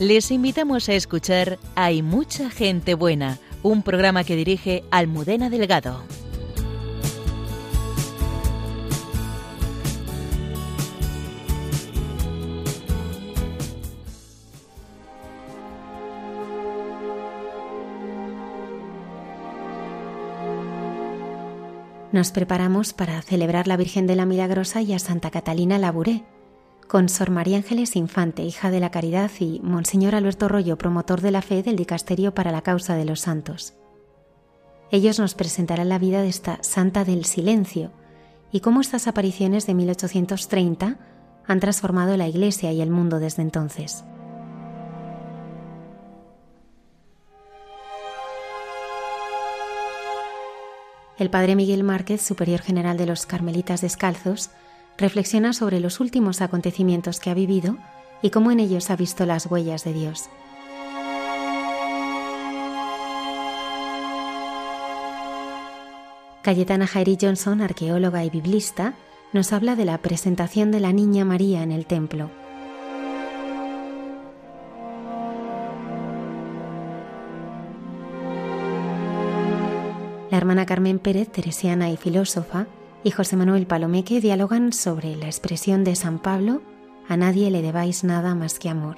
Les invitamos a escuchar Hay mucha gente buena, un programa que dirige Almudena Delgado. Nos preparamos para celebrar la Virgen de la Milagrosa y a Santa Catalina Laburé con Sor María Ángeles Infante, hija de la Caridad, y Monseñor Alberto Rollo, promotor de la fe del Dicasterio para la Causa de los Santos. Ellos nos presentarán la vida de esta Santa del Silencio y cómo estas apariciones de 1830 han transformado la Iglesia y el mundo desde entonces. El padre Miguel Márquez, superior general de los Carmelitas Descalzos, reflexiona sobre los últimos acontecimientos que ha vivido y cómo en ellos ha visto las huellas de Dios. Cayetana Jairi Johnson, arqueóloga y biblista, nos habla de la presentación de la Niña María en el templo. La hermana Carmen Pérez, teresiana y filósofa, y José Manuel Palomeque dialogan sobre la expresión de San Pablo, a nadie le debáis nada más que amor.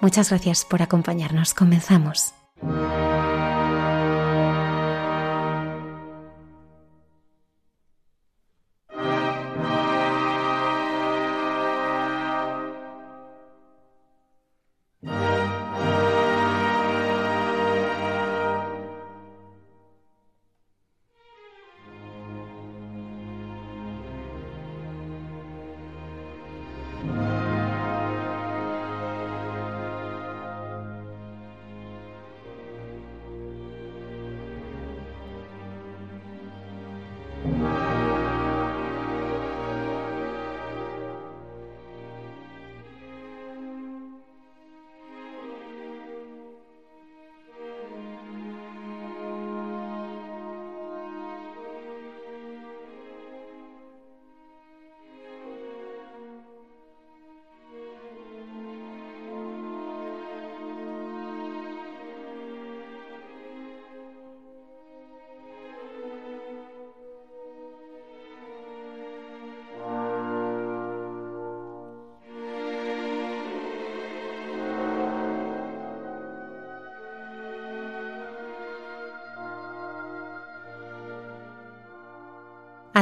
Muchas gracias por acompañarnos. Comenzamos.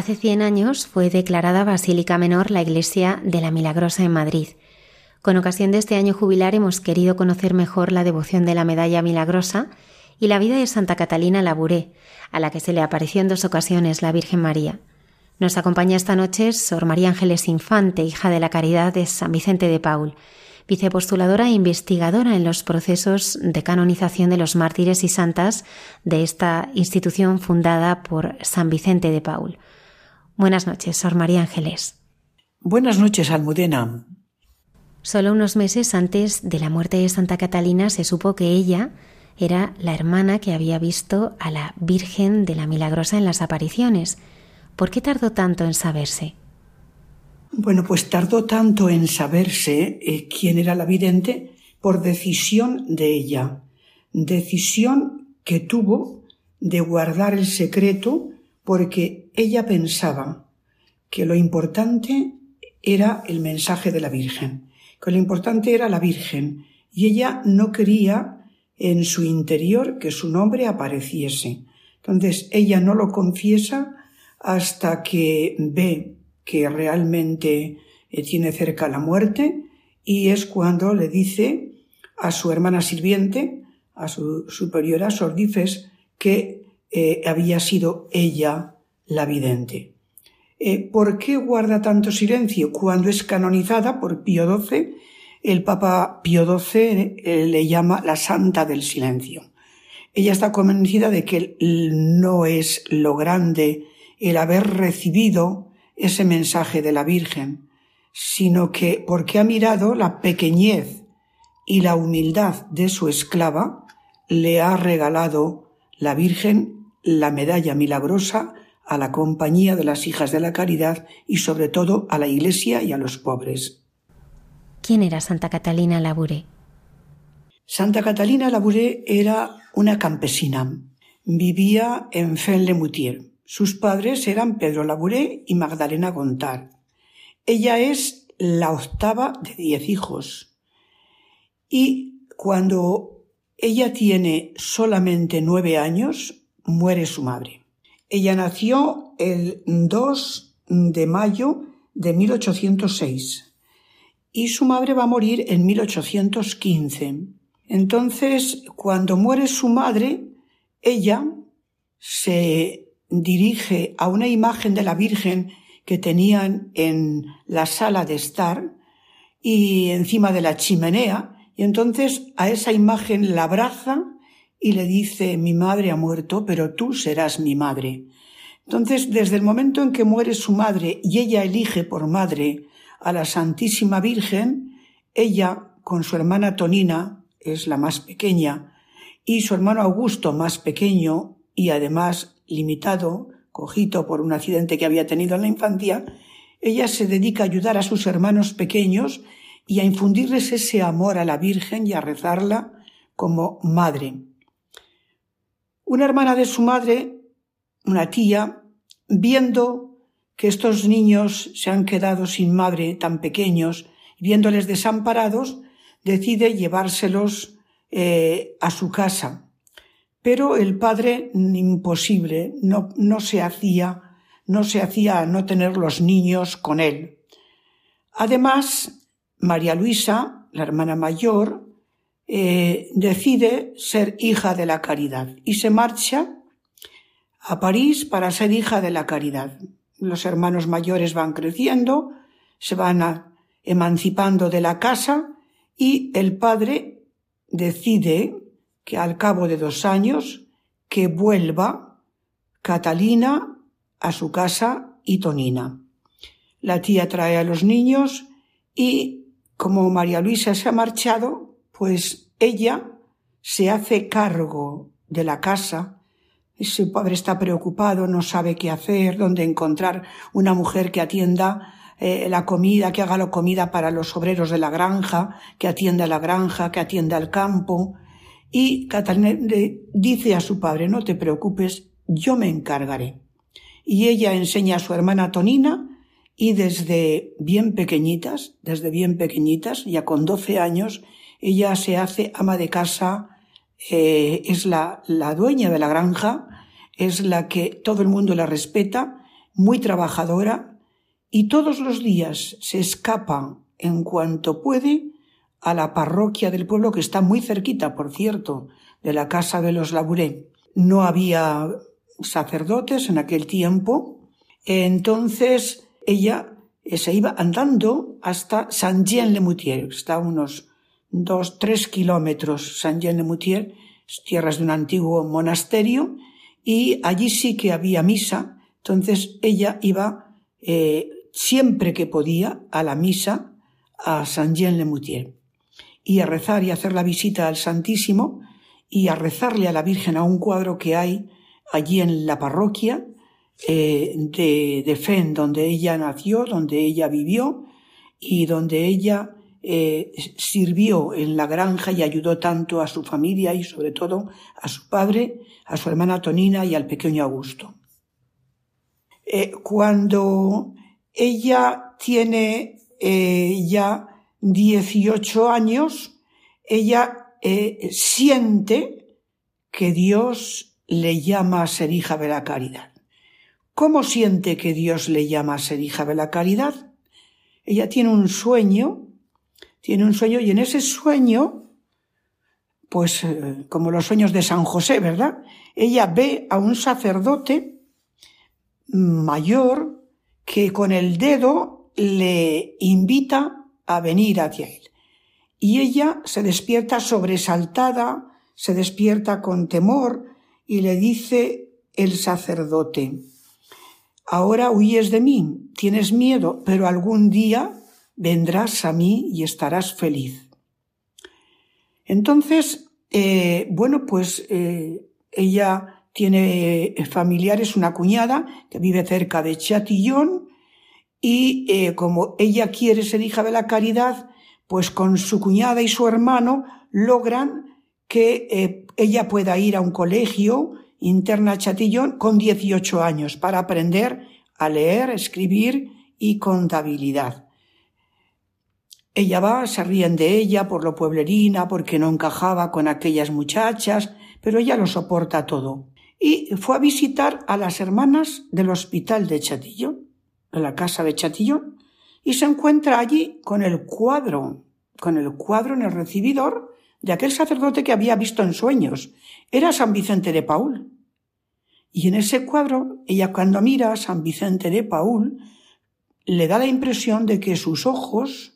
Hace 100 años fue declarada Basílica Menor la Iglesia de la Milagrosa en Madrid. Con ocasión de este año jubilar hemos querido conocer mejor la devoción de la Medalla Milagrosa y la vida de Santa Catalina Laburé, a la que se le apareció en dos ocasiones la Virgen María. Nos acompaña esta noche Sor María Ángeles Infante, hija de la Caridad de San Vicente de Paul, vicepostuladora e investigadora en los procesos de canonización de los mártires y santas de esta institución fundada por San Vicente de Paul. Buenas noches, Sor María Ángeles. Buenas noches, Almudena. Solo unos meses antes de la muerte de Santa Catalina se supo que ella era la hermana que había visto a la Virgen de la Milagrosa en las apariciones. ¿Por qué tardó tanto en saberse? Bueno, pues tardó tanto en saberse eh, quién era la vidente por decisión de ella, decisión que tuvo de guardar el secreto porque ella pensaba que lo importante era el mensaje de la Virgen, que lo importante era la Virgen, y ella no quería en su interior que su nombre apareciese. Entonces ella no lo confiesa hasta que ve que realmente eh, tiene cerca la muerte y es cuando le dice a su hermana sirviente, a su superiora Sordifes, que eh, había sido ella la vidente. Eh, ¿Por qué guarda tanto silencio? Cuando es canonizada por Pío XII, el Papa Pío XII eh, le llama la Santa del Silencio. Ella está convencida de que no es lo grande el haber recibido ese mensaje de la Virgen, sino que porque ha mirado la pequeñez y la humildad de su esclava, le ha regalado la Virgen la medalla milagrosa a la compañía de las hijas de la caridad y sobre todo a la Iglesia y a los pobres. ¿Quién era Santa Catalina Labouré? Santa Catalina Labouré era una campesina. Vivía en Fenle-Moutier. Sus padres eran Pedro Labouré y Magdalena Gontar. Ella es la octava de diez hijos. Y cuando ella tiene solamente nueve años, muere su madre. Ella nació el 2 de mayo de 1806 y su madre va a morir en 1815. Entonces, cuando muere su madre, ella se dirige a una imagen de la Virgen que tenían en la sala de estar y encima de la chimenea, y entonces a esa imagen la abraza y le dice mi madre ha muerto, pero tú serás mi madre. Entonces, desde el momento en que muere su madre y ella elige por madre a la Santísima Virgen, ella, con su hermana Tonina, es la más pequeña, y su hermano Augusto, más pequeño y además limitado, cojito por un accidente que había tenido en la infancia, ella se dedica a ayudar a sus hermanos pequeños y a infundirles ese amor a la Virgen y a rezarla como madre. Una hermana de su madre, una tía, viendo que estos niños se han quedado sin madre tan pequeños, viéndoles desamparados, decide llevárselos eh, a su casa. Pero el padre, imposible, no, no se hacía, no se hacía no tener los niños con él. Además, María Luisa, la hermana mayor, eh, decide ser hija de la caridad y se marcha a París para ser hija de la caridad. Los hermanos mayores van creciendo, se van emancipando de la casa y el padre decide que al cabo de dos años que vuelva Catalina a su casa y Tonina. La tía trae a los niños y como María Luisa se ha marchado, pues ella se hace cargo de la casa. Su padre está preocupado, no sabe qué hacer, dónde encontrar una mujer que atienda eh, la comida, que haga la comida para los obreros de la granja, que atienda la granja, que atienda el campo. Y Catalina dice a su padre, no te preocupes, yo me encargaré. Y ella enseña a su hermana Tonina y desde bien pequeñitas, desde bien pequeñitas, ya con doce años, ella se hace ama de casa, eh, es la, la dueña de la granja, es la que todo el mundo la respeta, muy trabajadora, y todos los días se escapa en cuanto puede a la parroquia del pueblo que está muy cerquita, por cierto, de la casa de los Labouré. No había sacerdotes en aquel tiempo, entonces ella se iba andando hasta Saint-Jean-le-Moutier, está unos dos, tres kilómetros Saint-Jean-de-Moutier, tierras de un antiguo monasterio, y allí sí que había misa, entonces ella iba eh, siempre que podía a la misa a Saint-Jean-le-Moutier y a rezar y hacer la visita al Santísimo y a rezarle a la Virgen a un cuadro que hay allí en la parroquia eh, de, de Fen, donde ella nació, donde ella vivió y donde ella eh, sirvió en la granja y ayudó tanto a su familia y sobre todo a su padre, a su hermana Tonina y al pequeño Augusto. Eh, cuando ella tiene eh, ya 18 años, ella siente que Dios le llama a ser hija de la caridad. ¿Cómo siente que Dios le llama a ser hija de la caridad? Ella tiene un sueño tiene un sueño y en ese sueño, pues eh, como los sueños de San José, ¿verdad? Ella ve a un sacerdote mayor que con el dedo le invita a venir hacia él. Y ella se despierta sobresaltada, se despierta con temor y le dice el sacerdote, ahora huyes de mí, tienes miedo, pero algún día vendrás a mí y estarás feliz. Entonces, eh, bueno, pues eh, ella tiene familiares, una cuñada que vive cerca de Chatillon y eh, como ella quiere ser hija de la caridad, pues con su cuñada y su hermano logran que eh, ella pueda ir a un colegio interna a Chatillon con 18 años para aprender a leer, escribir y contabilidad. Ella va, se ríen de ella por lo pueblerina, porque no encajaba con aquellas muchachas, pero ella lo soporta todo. Y fue a visitar a las hermanas del hospital de Chatillon, a la casa de Chatillon, y se encuentra allí con el cuadro, con el cuadro en el recibidor de aquel sacerdote que había visto en sueños. Era San Vicente de Paul. Y en ese cuadro, ella cuando mira a San Vicente de Paul, le da la impresión de que sus ojos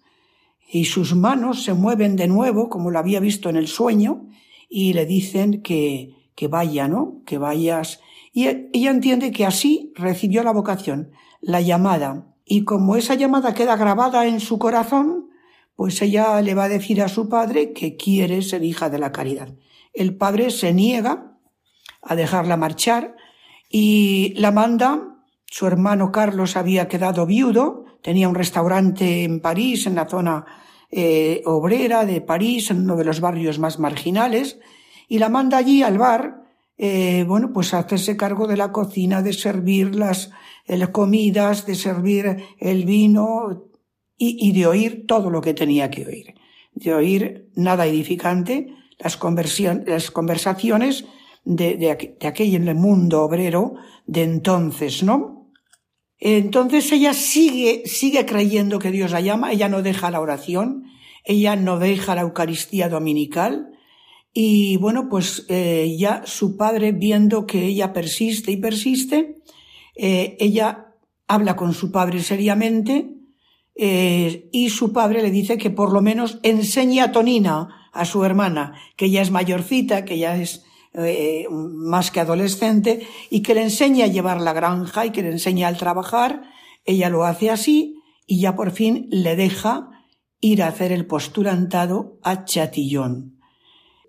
y sus manos se mueven de nuevo, como lo había visto en el sueño, y le dicen que, que vaya, ¿no? Que vayas. Y ella entiende que así recibió la vocación, la llamada. Y como esa llamada queda grabada en su corazón, pues ella le va a decir a su padre que quiere ser hija de la caridad. El padre se niega a dejarla marchar y la manda su hermano Carlos había quedado viudo, tenía un restaurante en París, en la zona eh, obrera de París, en uno de los barrios más marginales, y la manda allí al bar, eh, bueno, pues hacerse cargo de la cocina, de servir las comidas, de servir el vino y, de oír todo lo que tenía que oír. De oír nada edificante, las, las conversaciones de, de, de aquel mundo obrero de entonces, ¿no? Entonces ella sigue, sigue creyendo que Dios la llama, ella no deja la oración, ella no deja la Eucaristía dominical, y bueno, pues eh, ya su padre, viendo que ella persiste y persiste, eh, ella habla con su padre seriamente, eh, y su padre le dice que por lo menos enseñe a Tonina, a su hermana, que ella es mayorcita, que ya es eh, más que adolescente, y que le enseña a llevar la granja y que le enseña al trabajar. Ella lo hace así y ya por fin le deja ir a hacer el postulantado a Chatillon.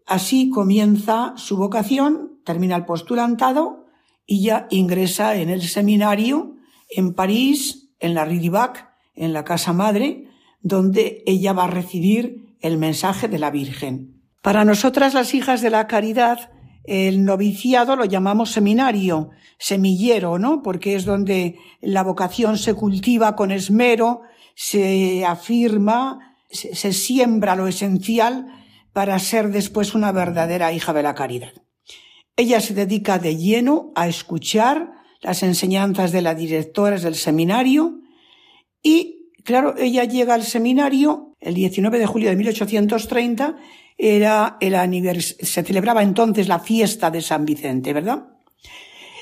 Así comienza su vocación, termina el postulantado y ya ingresa en el seminario en París, en la Ridibac, en la casa madre, donde ella va a recibir el mensaje de la Virgen. Para nosotras las hijas de la caridad, el noviciado lo llamamos seminario, semillero, ¿no? Porque es donde la vocación se cultiva con esmero, se afirma, se, siembra lo esencial para ser después una verdadera hija de la caridad. Ella se dedica de lleno a escuchar las enseñanzas de las directoras del seminario y, claro, ella llega al seminario el 19 de julio de 1830 era el se celebraba entonces la fiesta de San Vicente, ¿verdad?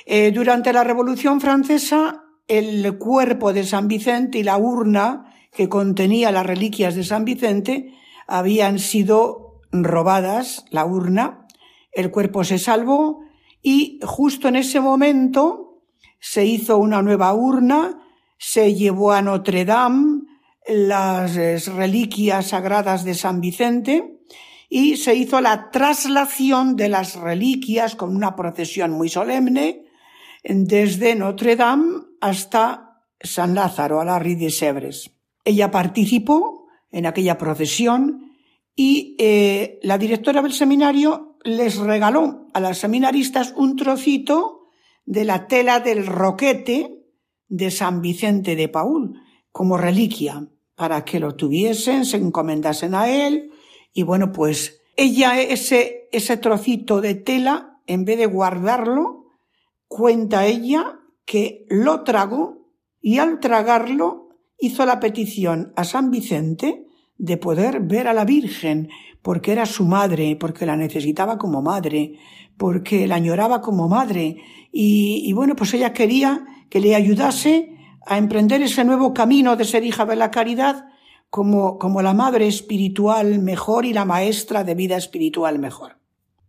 Eh, durante la Revolución Francesa, el cuerpo de San Vicente y la urna que contenía las reliquias de San Vicente habían sido robadas, la urna, el cuerpo se salvó y justo en ese momento se hizo una nueva urna, se llevó a Notre Dame las reliquias sagradas de San Vicente y se hizo la traslación de las reliquias con una procesión muy solemne desde Notre Dame hasta San Lázaro, a la Rue de Sèvres. Ella participó en aquella procesión y eh, la directora del seminario les regaló a las seminaristas un trocito de la tela del roquete de San Vicente de Paul como reliquia para que lo tuviesen, se encomendasen a él y bueno, pues ella ese, ese trocito de tela, en vez de guardarlo, cuenta ella que lo tragó y al tragarlo hizo la petición a San Vicente de poder ver a la Virgen, porque era su madre, porque la necesitaba como madre, porque la añoraba como madre, y, y, bueno, pues ella quería que le ayudase a emprender ese nuevo camino de ser hija de la caridad como, como la madre espiritual mejor y la maestra de vida espiritual mejor.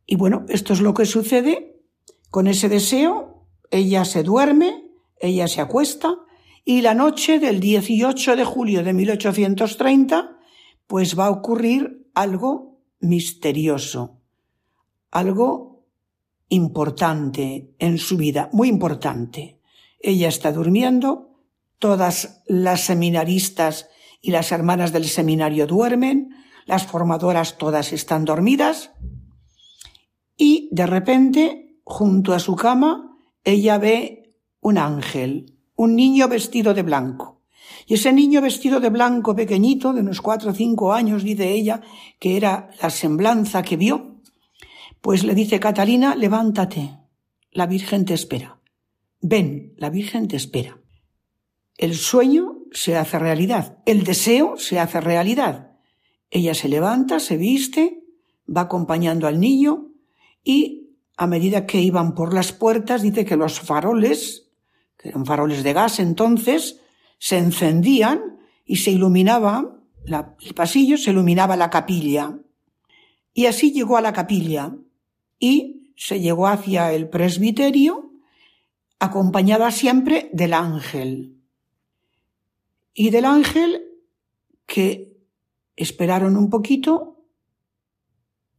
Y bueno, esto es lo que sucede. Con ese deseo, ella se duerme, ella se acuesta, y la noche del 18 de julio de 1830, pues va a ocurrir algo misterioso, algo importante en su vida, muy importante. Ella está durmiendo, todas las seminaristas y las hermanas del seminario duermen, las formadoras todas están dormidas y de repente, junto a su cama, ella ve un ángel, un niño vestido de blanco. Y ese niño vestido de blanco pequeñito, de unos cuatro o cinco años, dice ella, que era la semblanza que vio, pues le dice Catalina, levántate, la Virgen te espera. Ven, la Virgen te espera. El sueño se hace realidad, el deseo se hace realidad. Ella se levanta, se viste, va acompañando al niño y a medida que iban por las puertas dice que los faroles, que eran faroles de gas entonces, se encendían y se iluminaba el pasillo, se iluminaba la capilla. Y así llegó a la capilla y se llegó hacia el presbiterio acompañada siempre del ángel. Y del ángel que esperaron un poquito,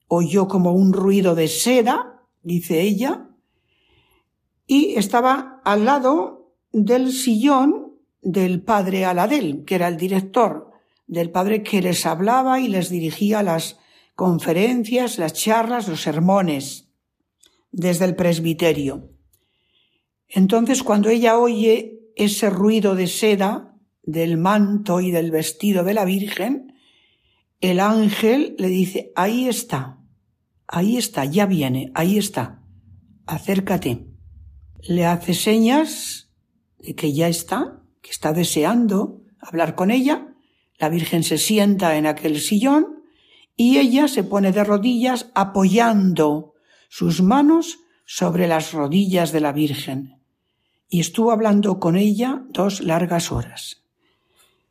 oyó como un ruido de seda, dice ella, y estaba al lado del sillón del padre Aladel, que era el director, del padre que les hablaba y les dirigía las conferencias, las charlas, los sermones desde el presbiterio. Entonces, cuando ella oye ese ruido de seda del manto y del vestido de la Virgen, el ángel le dice, ahí está, ahí está, ya viene, ahí está, acércate. Le hace señas de que ya está, que está deseando hablar con ella. La Virgen se sienta en aquel sillón y ella se pone de rodillas apoyando sus manos sobre las rodillas de la Virgen. Y estuvo hablando con ella dos largas horas.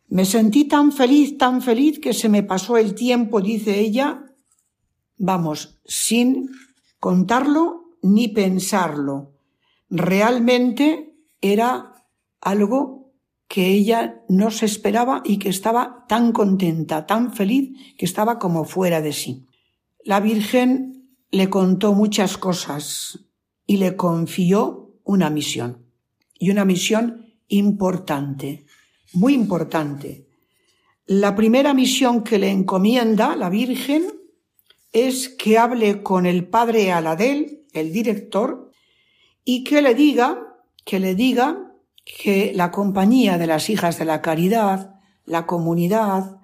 Me sentí tan feliz, tan feliz que se me pasó el tiempo, dice ella, vamos, sin contarlo ni pensarlo. Realmente era algo que ella no se esperaba y que estaba tan contenta, tan feliz, que estaba como fuera de sí. La Virgen le contó muchas cosas y le confió una misión, y una misión importante, muy importante. La primera misión que le encomienda la Virgen es que hable con el padre Aladel, el director, y que le diga, que le diga que la compañía de las hijas de la caridad, la comunidad,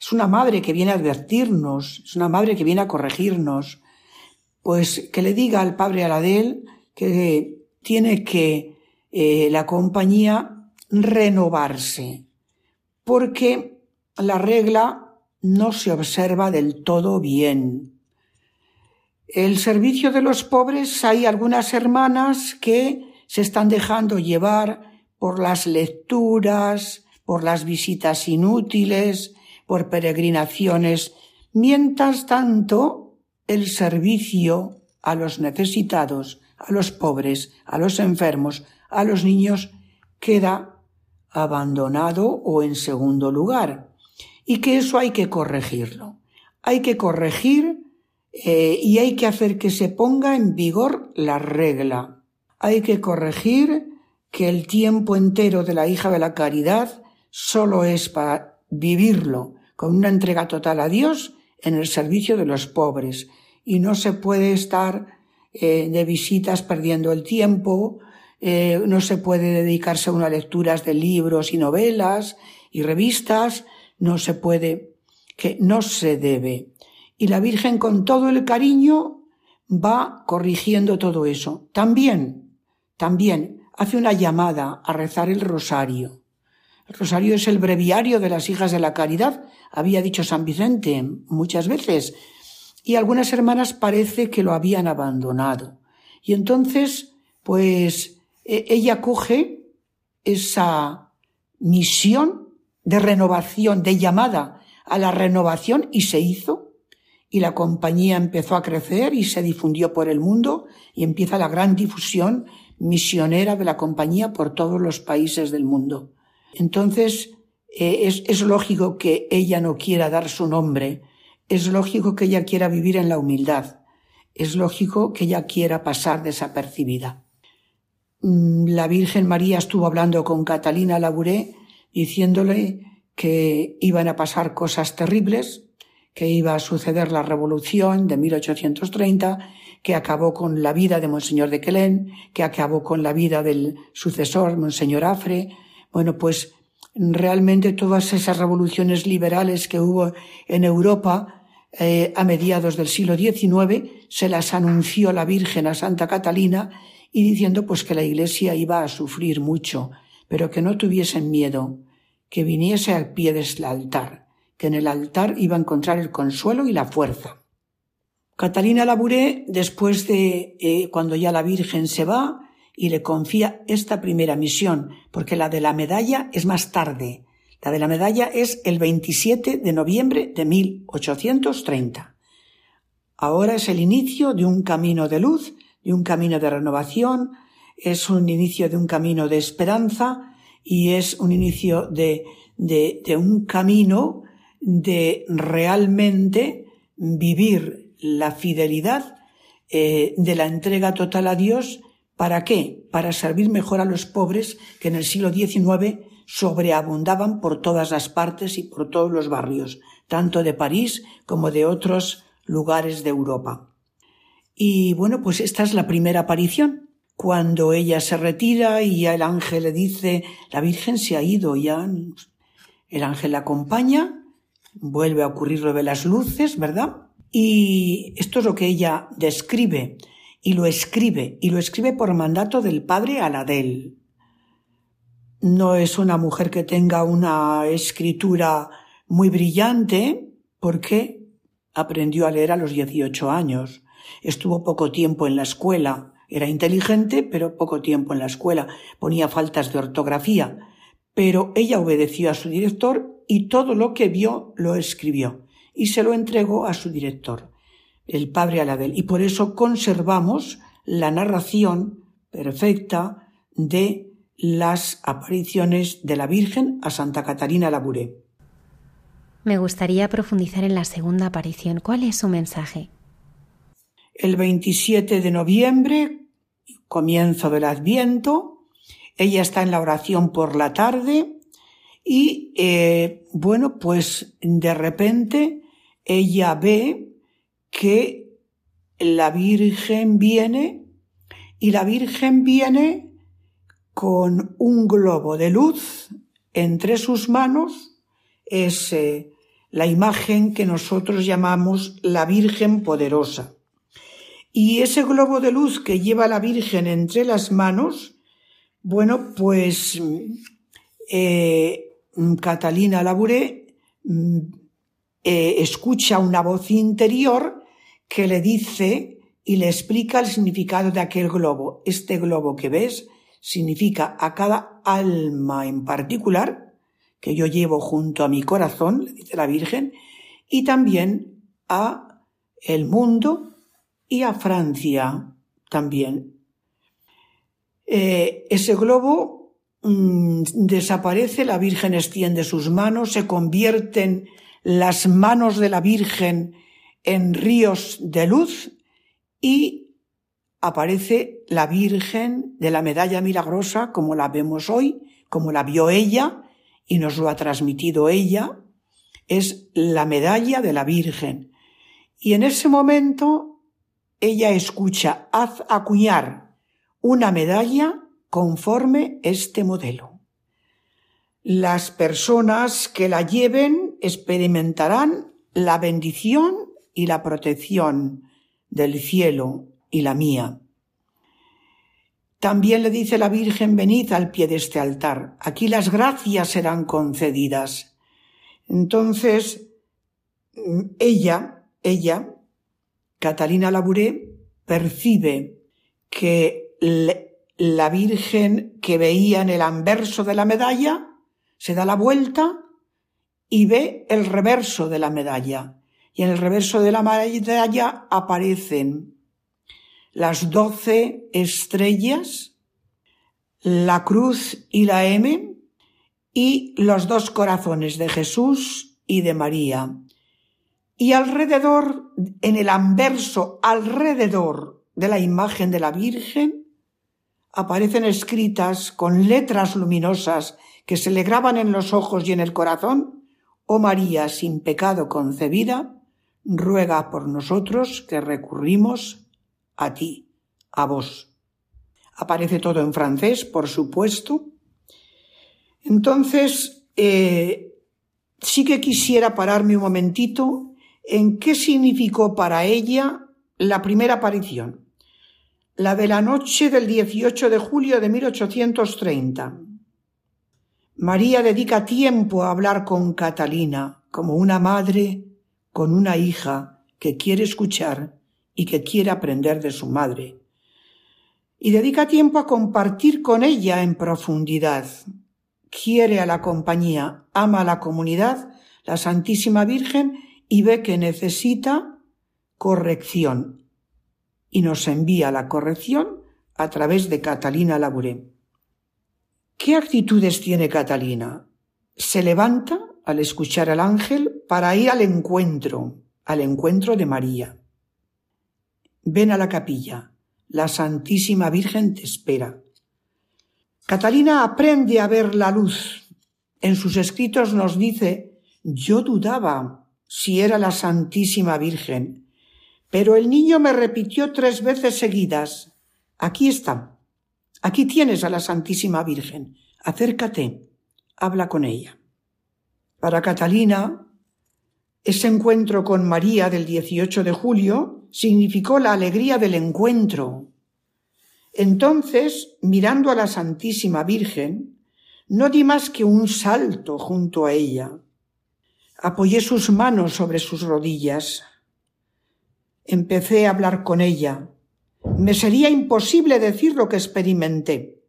es una madre que viene a advertirnos, es una madre que viene a corregirnos, pues que le diga al padre Aladel que tiene que eh, la compañía renovarse, porque la regla no se observa del todo bien. El servicio de los pobres hay algunas hermanas que se están dejando llevar por las lecturas, por las visitas inútiles, por peregrinaciones, mientras tanto el servicio a los necesitados, a los pobres, a los enfermos, a los niños queda abandonado o en segundo lugar. Y que eso hay que corregirlo. Hay que corregir eh, y hay que hacer que se ponga en vigor la regla. Hay que corregir que el tiempo entero de la hija de la caridad solo es para vivirlo con una entrega total a Dios en el servicio de los pobres y no se puede estar eh, de visitas perdiendo el tiempo, eh, no se puede dedicarse a unas lecturas de libros y novelas y revistas, no se puede, que no se debe. Y la Virgen con todo el cariño va corrigiendo todo eso. También, también hace una llamada a rezar el rosario. El rosario es el breviario de las hijas de la caridad, había dicho San Vicente muchas veces, y algunas hermanas parece que lo habían abandonado. Y entonces, pues, ella coge esa misión de renovación, de llamada a la renovación y se hizo, y la compañía empezó a crecer y se difundió por el mundo y empieza la gran difusión misionera de la compañía por todos los países del mundo. Entonces, eh, es lógico que ella no quiera dar su nombre, es lógico que ella quiera vivir en la humildad, es lógico que ella quiera pasar desapercibida. Mm, la Virgen María estuvo hablando con Catalina Labouré diciéndole que iban a pasar cosas terribles, que iba a suceder la revolución de 1830, que acabó con la vida de Monseñor de Quelén, que acabó con la vida del sucesor, Monseñor Afre. Bueno, pues realmente todas esas revoluciones liberales que hubo en Europa eh, a mediados del siglo XIX se las anunció la Virgen a Santa Catalina y diciendo pues que la Iglesia iba a sufrir mucho, pero que no tuviesen miedo, que viniese al pie del altar, que en el altar iba a encontrar el consuelo y la fuerza. Catalina Labouré, después de eh, cuando ya la Virgen se va y le confía esta primera misión, porque la de la medalla es más tarde. La de la medalla es el 27 de noviembre de 1830. Ahora es el inicio de un camino de luz de un camino de renovación, es un inicio de un camino de esperanza y es un inicio de, de, un camino de realmente vivir la fidelidad eh, de la entrega total a Dios. ¿Para qué? Para servir mejor a los pobres que en el siglo XIX sobreabundaban por todas las partes y por todos los barrios, tanto de París como de otros lugares de Europa. Y bueno, pues esta es la primera aparición. Cuando ella se retira y el ángel le dice, la Virgen se ha ido ya, el ángel la acompaña, vuelve a ocurrir lo de las luces, ¿verdad? Y esto es lo que ella describe y lo escribe, y lo escribe por mandato del padre Aladel. No es una mujer que tenga una escritura muy brillante, porque aprendió a leer a los 18 años. Estuvo poco tiempo en la escuela. Era inteligente, pero poco tiempo en la escuela. Ponía faltas de ortografía. Pero ella obedeció a su director y todo lo que vio lo escribió y se lo entregó a su director, el padre Alabel. Y por eso conservamos la narración perfecta de las apariciones de la Virgen a Santa Catarina Labouré. Me gustaría profundizar en la segunda aparición. ¿Cuál es su mensaje? El 27 de noviembre, comienzo del Adviento, ella está en la oración por la tarde y, eh, bueno, pues de repente ella ve que la Virgen viene y la Virgen viene con un globo de luz entre sus manos, es eh, la imagen que nosotros llamamos la Virgen poderosa. Y ese globo de luz que lleva la Virgen entre las manos, bueno, pues eh, Catalina Labouré mm, eh, escucha una voz interior que le dice y le explica el significado de aquel globo. Este globo que ves significa a cada alma en particular que yo llevo junto a mi corazón, le dice la Virgen, y también a el mundo y a Francia también. Eh, ese globo mm, desaparece, la Virgen extiende sus manos, se convierten las manos de la Virgen en ríos de luz y aparece la Virgen de la medalla milagrosa como la vemos hoy, como la vio ella y nos lo ha transmitido ella, es la medalla de la Virgen. Y en ese momento ella escucha haz acuñar una medalla conforme este modelo. Las personas que la lleven experimentarán la bendición y la protección del cielo y la mía. También le dice la Virgen, venid al pie de este altar, aquí las gracias serán concedidas. Entonces, ella, ella, Catalina Labouré percibe que la Virgen que veía en el anverso de la medalla se da la vuelta y ve el reverso de la medalla. Y en el reverso de la medalla aparecen las doce estrellas, la cruz y la M y los dos corazones de Jesús y de María. Y alrededor, en el anverso, alrededor de la imagen de la Virgen, aparecen escritas con letras luminosas que se le graban en los ojos y en el corazón, Oh María sin pecado concebida, ruega por nosotros que recurrimos a ti, a vos. Aparece todo en francés, por supuesto. Entonces, eh, sí que quisiera pararme un momentito en qué significó para ella la primera aparición, la de la noche del 18 de julio de 1830. María dedica tiempo a hablar con Catalina como una madre con una hija que quiere escuchar y que quiere aprender de su madre. Y dedica tiempo a compartir con ella en profundidad. Quiere a la compañía, ama a la comunidad, la Santísima Virgen, y ve que necesita corrección. Y nos envía la corrección a través de Catalina Labouré. ¿Qué actitudes tiene Catalina? Se levanta al escuchar al ángel para ir al encuentro, al encuentro de María. Ven a la capilla, la Santísima Virgen te espera. Catalina aprende a ver la luz. En sus escritos nos dice, yo dudaba si era la Santísima Virgen, pero el niño me repitió tres veces seguidas, aquí está, Aquí tienes a la Santísima Virgen. Acércate, habla con ella. Para Catalina, ese encuentro con María del 18 de julio significó la alegría del encuentro. Entonces, mirando a la Santísima Virgen, no di más que un salto junto a ella. Apoyé sus manos sobre sus rodillas. Empecé a hablar con ella, me sería imposible decir lo que experimenté.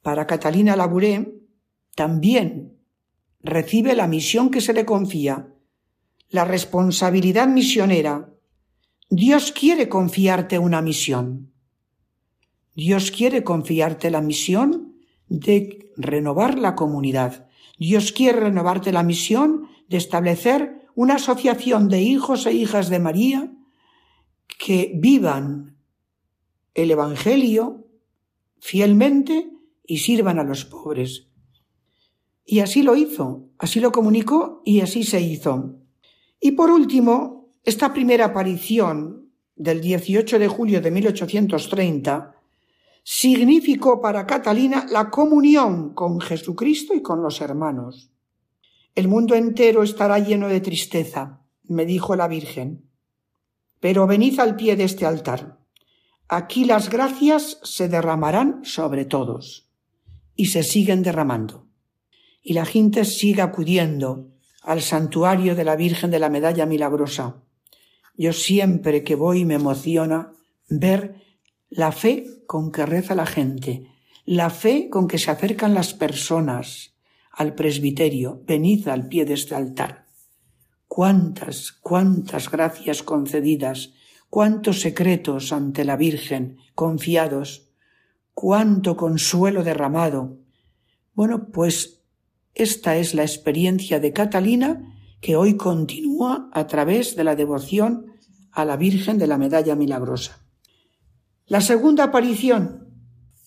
Para Catalina Labouré también recibe la misión que se le confía, la responsabilidad misionera. Dios quiere confiarte una misión. Dios quiere confiarte la misión de renovar la comunidad. Dios quiere renovarte la misión de establecer una asociación de hijos e hijas de María que vivan el Evangelio fielmente y sirvan a los pobres. Y así lo hizo, así lo comunicó y así se hizo. Y por último, esta primera aparición del 18 de julio de 1830 significó para Catalina la comunión con Jesucristo y con los hermanos. El mundo entero estará lleno de tristeza, me dijo la Virgen. Pero venid al pie de este altar. Aquí las gracias se derramarán sobre todos. Y se siguen derramando. Y la gente sigue acudiendo al santuario de la Virgen de la Medalla Milagrosa. Yo siempre que voy me emociona ver la fe con que reza la gente, la fe con que se acercan las personas al presbiterio. Venid al pie de este altar cuántas, cuántas gracias concedidas, cuántos secretos ante la Virgen confiados, cuánto consuelo derramado. Bueno, pues esta es la experiencia de Catalina que hoy continúa a través de la devoción a la Virgen de la Medalla Milagrosa. La segunda aparición.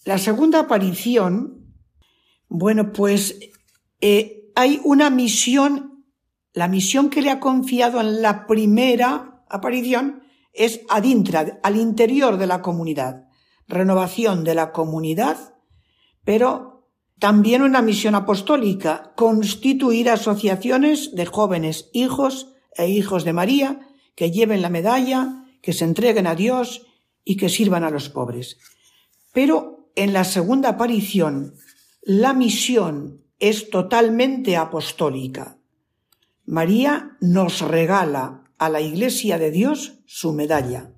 La segunda aparición, bueno, pues eh, hay una misión la misión que le ha confiado en la primera aparición es adintra, al interior de la comunidad, renovación de la comunidad, pero también una misión apostólica, constituir asociaciones de jóvenes hijos e hijos de María que lleven la medalla, que se entreguen a Dios y que sirvan a los pobres. Pero en la segunda aparición, la misión es totalmente apostólica. María nos regala a la Iglesia de Dios su medalla,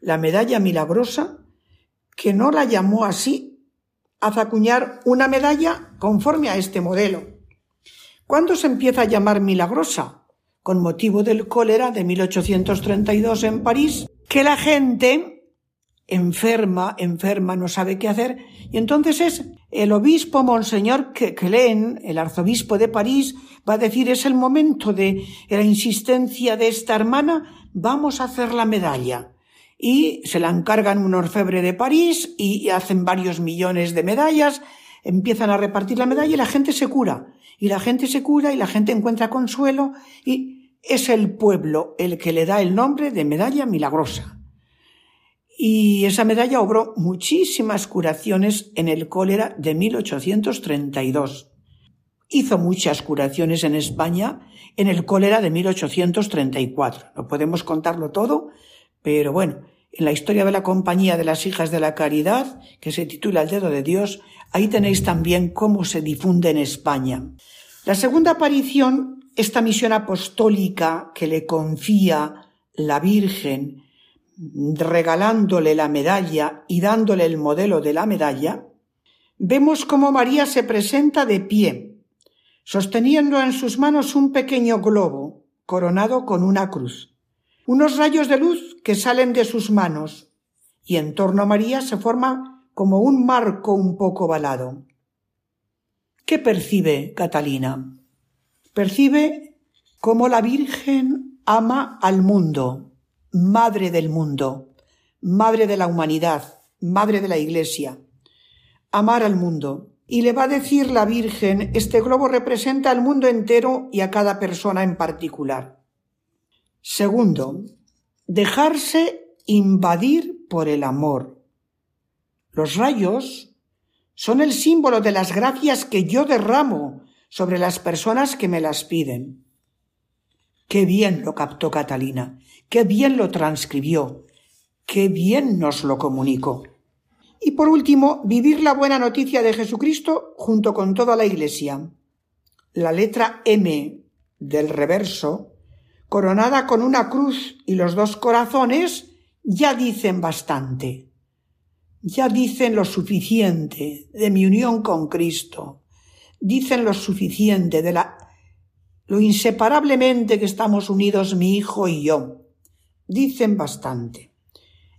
la medalla milagrosa, que no la llamó así, hace acuñar una medalla conforme a este modelo. ¿Cuándo se empieza a llamar milagrosa? Con motivo del cólera de 1832 en París, que la gente enferma, enferma, no sabe qué hacer, y entonces es el obispo Monseñor Klein, el arzobispo de París, va a decir es el momento de la insistencia de esta hermana, vamos a hacer la medalla. Y se la encargan un orfebre de París y hacen varios millones de medallas, empiezan a repartir la medalla y la gente se cura. Y la gente se cura y la gente encuentra consuelo y es el pueblo el que le da el nombre de medalla milagrosa y esa medalla obró muchísimas curaciones en el cólera de 1832. Hizo muchas curaciones en España en el cólera de 1834. No podemos contarlo todo, pero bueno, en la historia de la Compañía de las Hijas de la Caridad, que se titula El Dedo de Dios, ahí tenéis también cómo se difunde en España. La segunda aparición, esta misión apostólica que le confía la Virgen regalándole la medalla y dándole el modelo de la medalla, vemos cómo María se presenta de pie, sosteniendo en sus manos un pequeño globo coronado con una cruz, unos rayos de luz que salen de sus manos, y en torno a María se forma como un marco un poco balado. ¿Qué percibe Catalina? Percibe cómo la Virgen ama al mundo, Madre del mundo, Madre de la humanidad, Madre de la Iglesia. Amar al mundo. Y le va a decir la Virgen, este globo representa al mundo entero y a cada persona en particular. Segundo, dejarse invadir por el amor. Los rayos son el símbolo de las gracias que yo derramo sobre las personas que me las piden. Qué bien lo captó Catalina, qué bien lo transcribió, qué bien nos lo comunicó. Y por último, vivir la buena noticia de Jesucristo junto con toda la Iglesia. La letra M del reverso, coronada con una cruz y los dos corazones, ya dicen bastante. Ya dicen lo suficiente de mi unión con Cristo. Dicen lo suficiente de la lo inseparablemente que estamos unidos mi hijo y yo. Dicen bastante.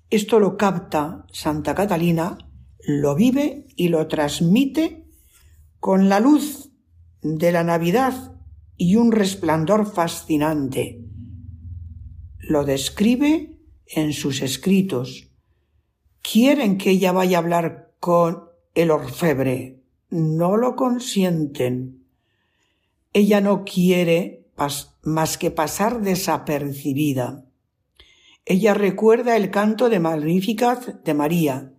Esto lo capta Santa Catalina, lo vive y lo transmite con la luz de la Navidad y un resplandor fascinante. Lo describe en sus escritos. Quieren que ella vaya a hablar con el orfebre. No lo consienten ella no quiere más que pasar desapercibida. Ella recuerda el canto de Magnificat de María.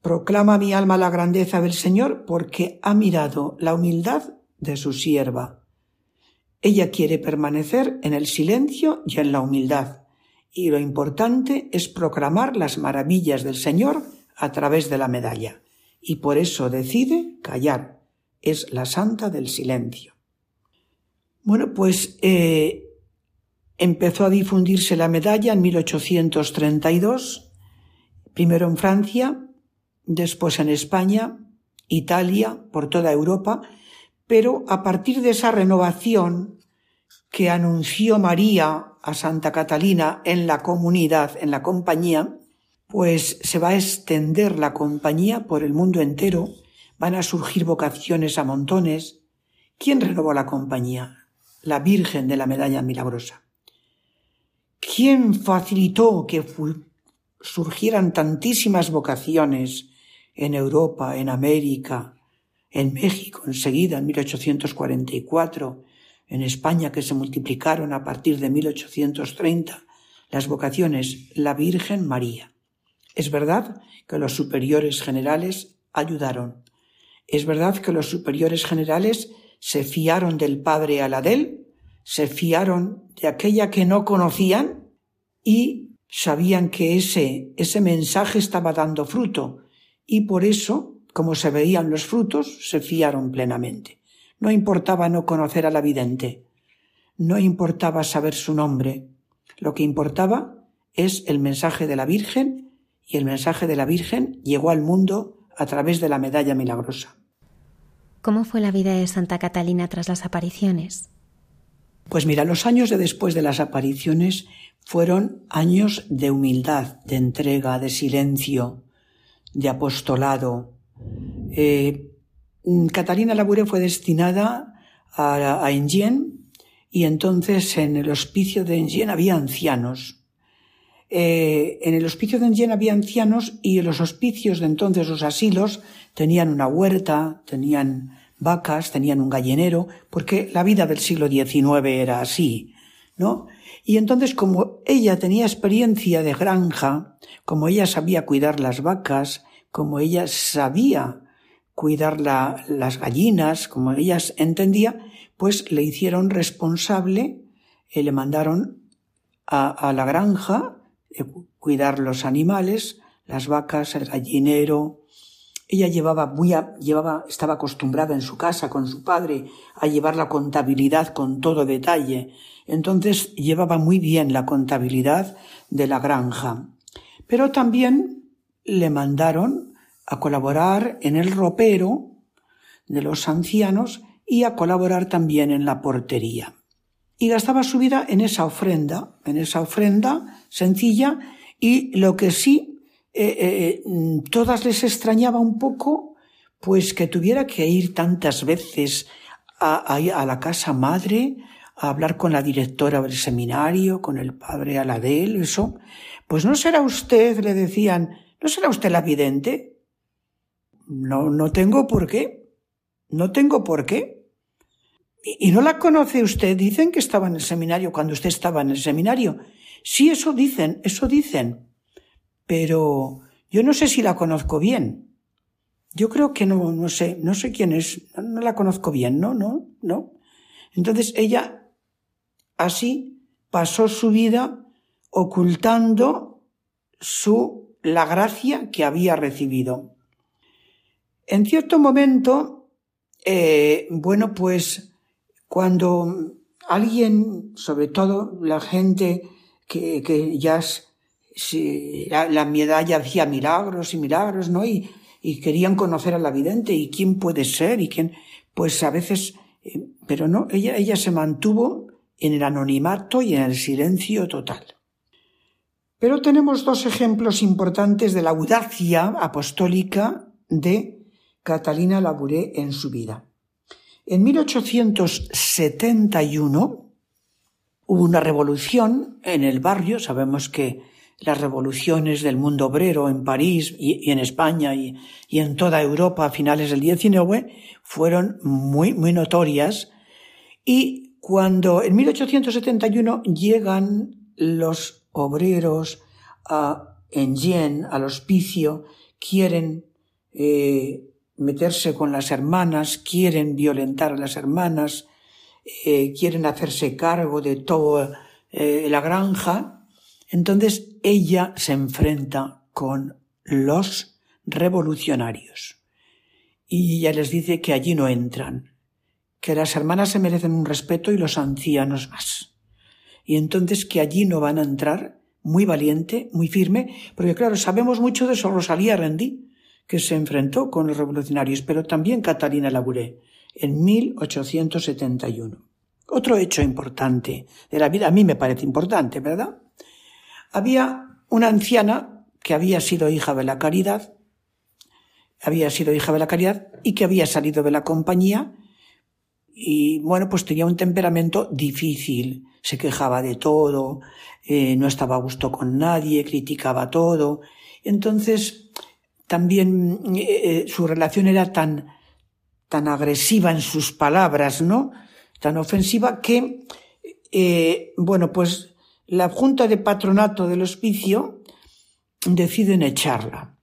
Proclama mi alma la grandeza del Señor porque ha mirado la humildad de su sierva. Ella quiere permanecer en el silencio y en la humildad, y lo importante es proclamar las maravillas del Señor a través de la medalla, y por eso decide callar, es la santa del silencio. Bueno, pues eh, empezó a difundirse la medalla en 1832, primero en Francia, después en España, Italia, por toda Europa, pero a partir de esa renovación que anunció María a Santa Catalina en la comunidad, en la compañía, pues se va a extender la compañía por el mundo entero Van a surgir vocaciones a montones. ¿Quién renovó la compañía? La Virgen de la Medalla Milagrosa. ¿Quién facilitó que surgieran tantísimas vocaciones en Europa, en América, en México enseguida, en 1844, en España que se multiplicaron a partir de 1830 las vocaciones, la Virgen María. Es verdad que los superiores generales ayudaron, es verdad que los superiores generales se fiaron del padre Aladel, se fiaron de aquella que no conocían y sabían que ese, ese mensaje estaba dando fruto y por eso, como se veían los frutos, se fiaron plenamente. No importaba no conocer a la vidente, no importaba saber su nombre, lo que importaba es el mensaje de la Virgen y el mensaje de la Virgen llegó al mundo a través de la medalla milagrosa. ¿Cómo fue la vida de Santa Catalina tras las apariciones? Pues mira, los años de después de las apariciones fueron años de humildad, de entrega, de silencio, de apostolado. eh, Catalina Labouré fue destinada a, a Enghien y entonces en el hospicio de Enghien había ancianos. Eh, en el hospicio de Enghien había ancianos y en los hospicios de entonces, los asilos, tenían una huerta, tenían vacas, tenían un gallinero, porque la vida del siglo XIX era así, ¿no? Y entonces, como ella tenía experiencia de granja, como ella sabía cuidar las vacas, como ella sabía cuidar las gallinas, como ella entendía, pues le hicieron responsable, y le mandaron a, la granja, eh, cuidar los animales, las vacas, el gallinero, ella llevaba muy llevaba, estaba acostumbrada en su casa con su padre a llevar la contabilidad con todo detalle. Entonces llevaba muy bien la contabilidad de la granja. Pero también le mandaron a colaborar en el ropero de los ancianos y a colaborar también en la portería. Y gastaba su vida en esa ofrenda, en esa ofrenda sencilla y lo que sí eh, eh, mm, todas les extrañaba un poco pues que tuviera que ir tantas veces a, a, la casa madre a hablar con la directora del seminario, con el padre Aladel, eso. Pues no será usted, le decían, ¿no será usted la vidente? No, no tengo por qué. No tengo por qué. ¿Y, ¿Y no la conoce usted? Dicen que estaba en el seminario cuando usted estaba en el seminario. Sí, eso dicen, eso dicen pero yo no sé si la conozco bien. Yo creo que no, no sé, no sé quién es, no, la conozco bien, no, no, no. Entonces ella así pasó su vida ocultando su, la gracia que había recibido. En cierto momento, eh, bueno, pues cuando alguien, sobre todo la gente que, que ya si la, la medalla hacía milagros y milagros, ¿no? Y, y querían conocer a la vidente y quién puede ser y quién, pues a veces, eh, pero no, ella, ella se mantuvo en el anonimato y en el silencio total. Pero tenemos dos ejemplos importantes de la audacia apostólica de Catalina Labouré en su vida. En 1871 hubo una revolución en el barrio, sabemos que las revoluciones del mundo obrero en París y, en España y, en toda Europa a finales del XIX fueron muy, muy notorias. Y cuando en 1871 llegan los obreros a Enghien, al hospicio, quieren eh, meterse con las hermanas, quieren violentar a las hermanas, eh, quieren hacerse cargo de toda eh, la granja, entonces ella se enfrenta con los revolucionarios y ella les dice que allí no entran, que las hermanas se merecen un respeto y los ancianos más. Y entonces que allí no van a entrar muy valiente, muy firme, porque claro, sabemos mucho de eso Rosalía Rendí, que se enfrentó con los revolucionarios, pero también Catalina Labouré, en 1871. Otro hecho importante de la vida, a mí me parece importante, ¿verdad? Había una anciana que había sido hija de la caridad, había sido hija de la caridad y que había salido de la compañía y bueno, pues tenía un temperamento difícil, se quejaba de todo, eh, no estaba a gusto con nadie, criticaba todo. Entonces, también eh, eh, su relación era tan, tan agresiva en sus palabras, ¿no? Tan ofensiva que, bueno, pues la Junta de Patronato del Hospicio deciden echarla.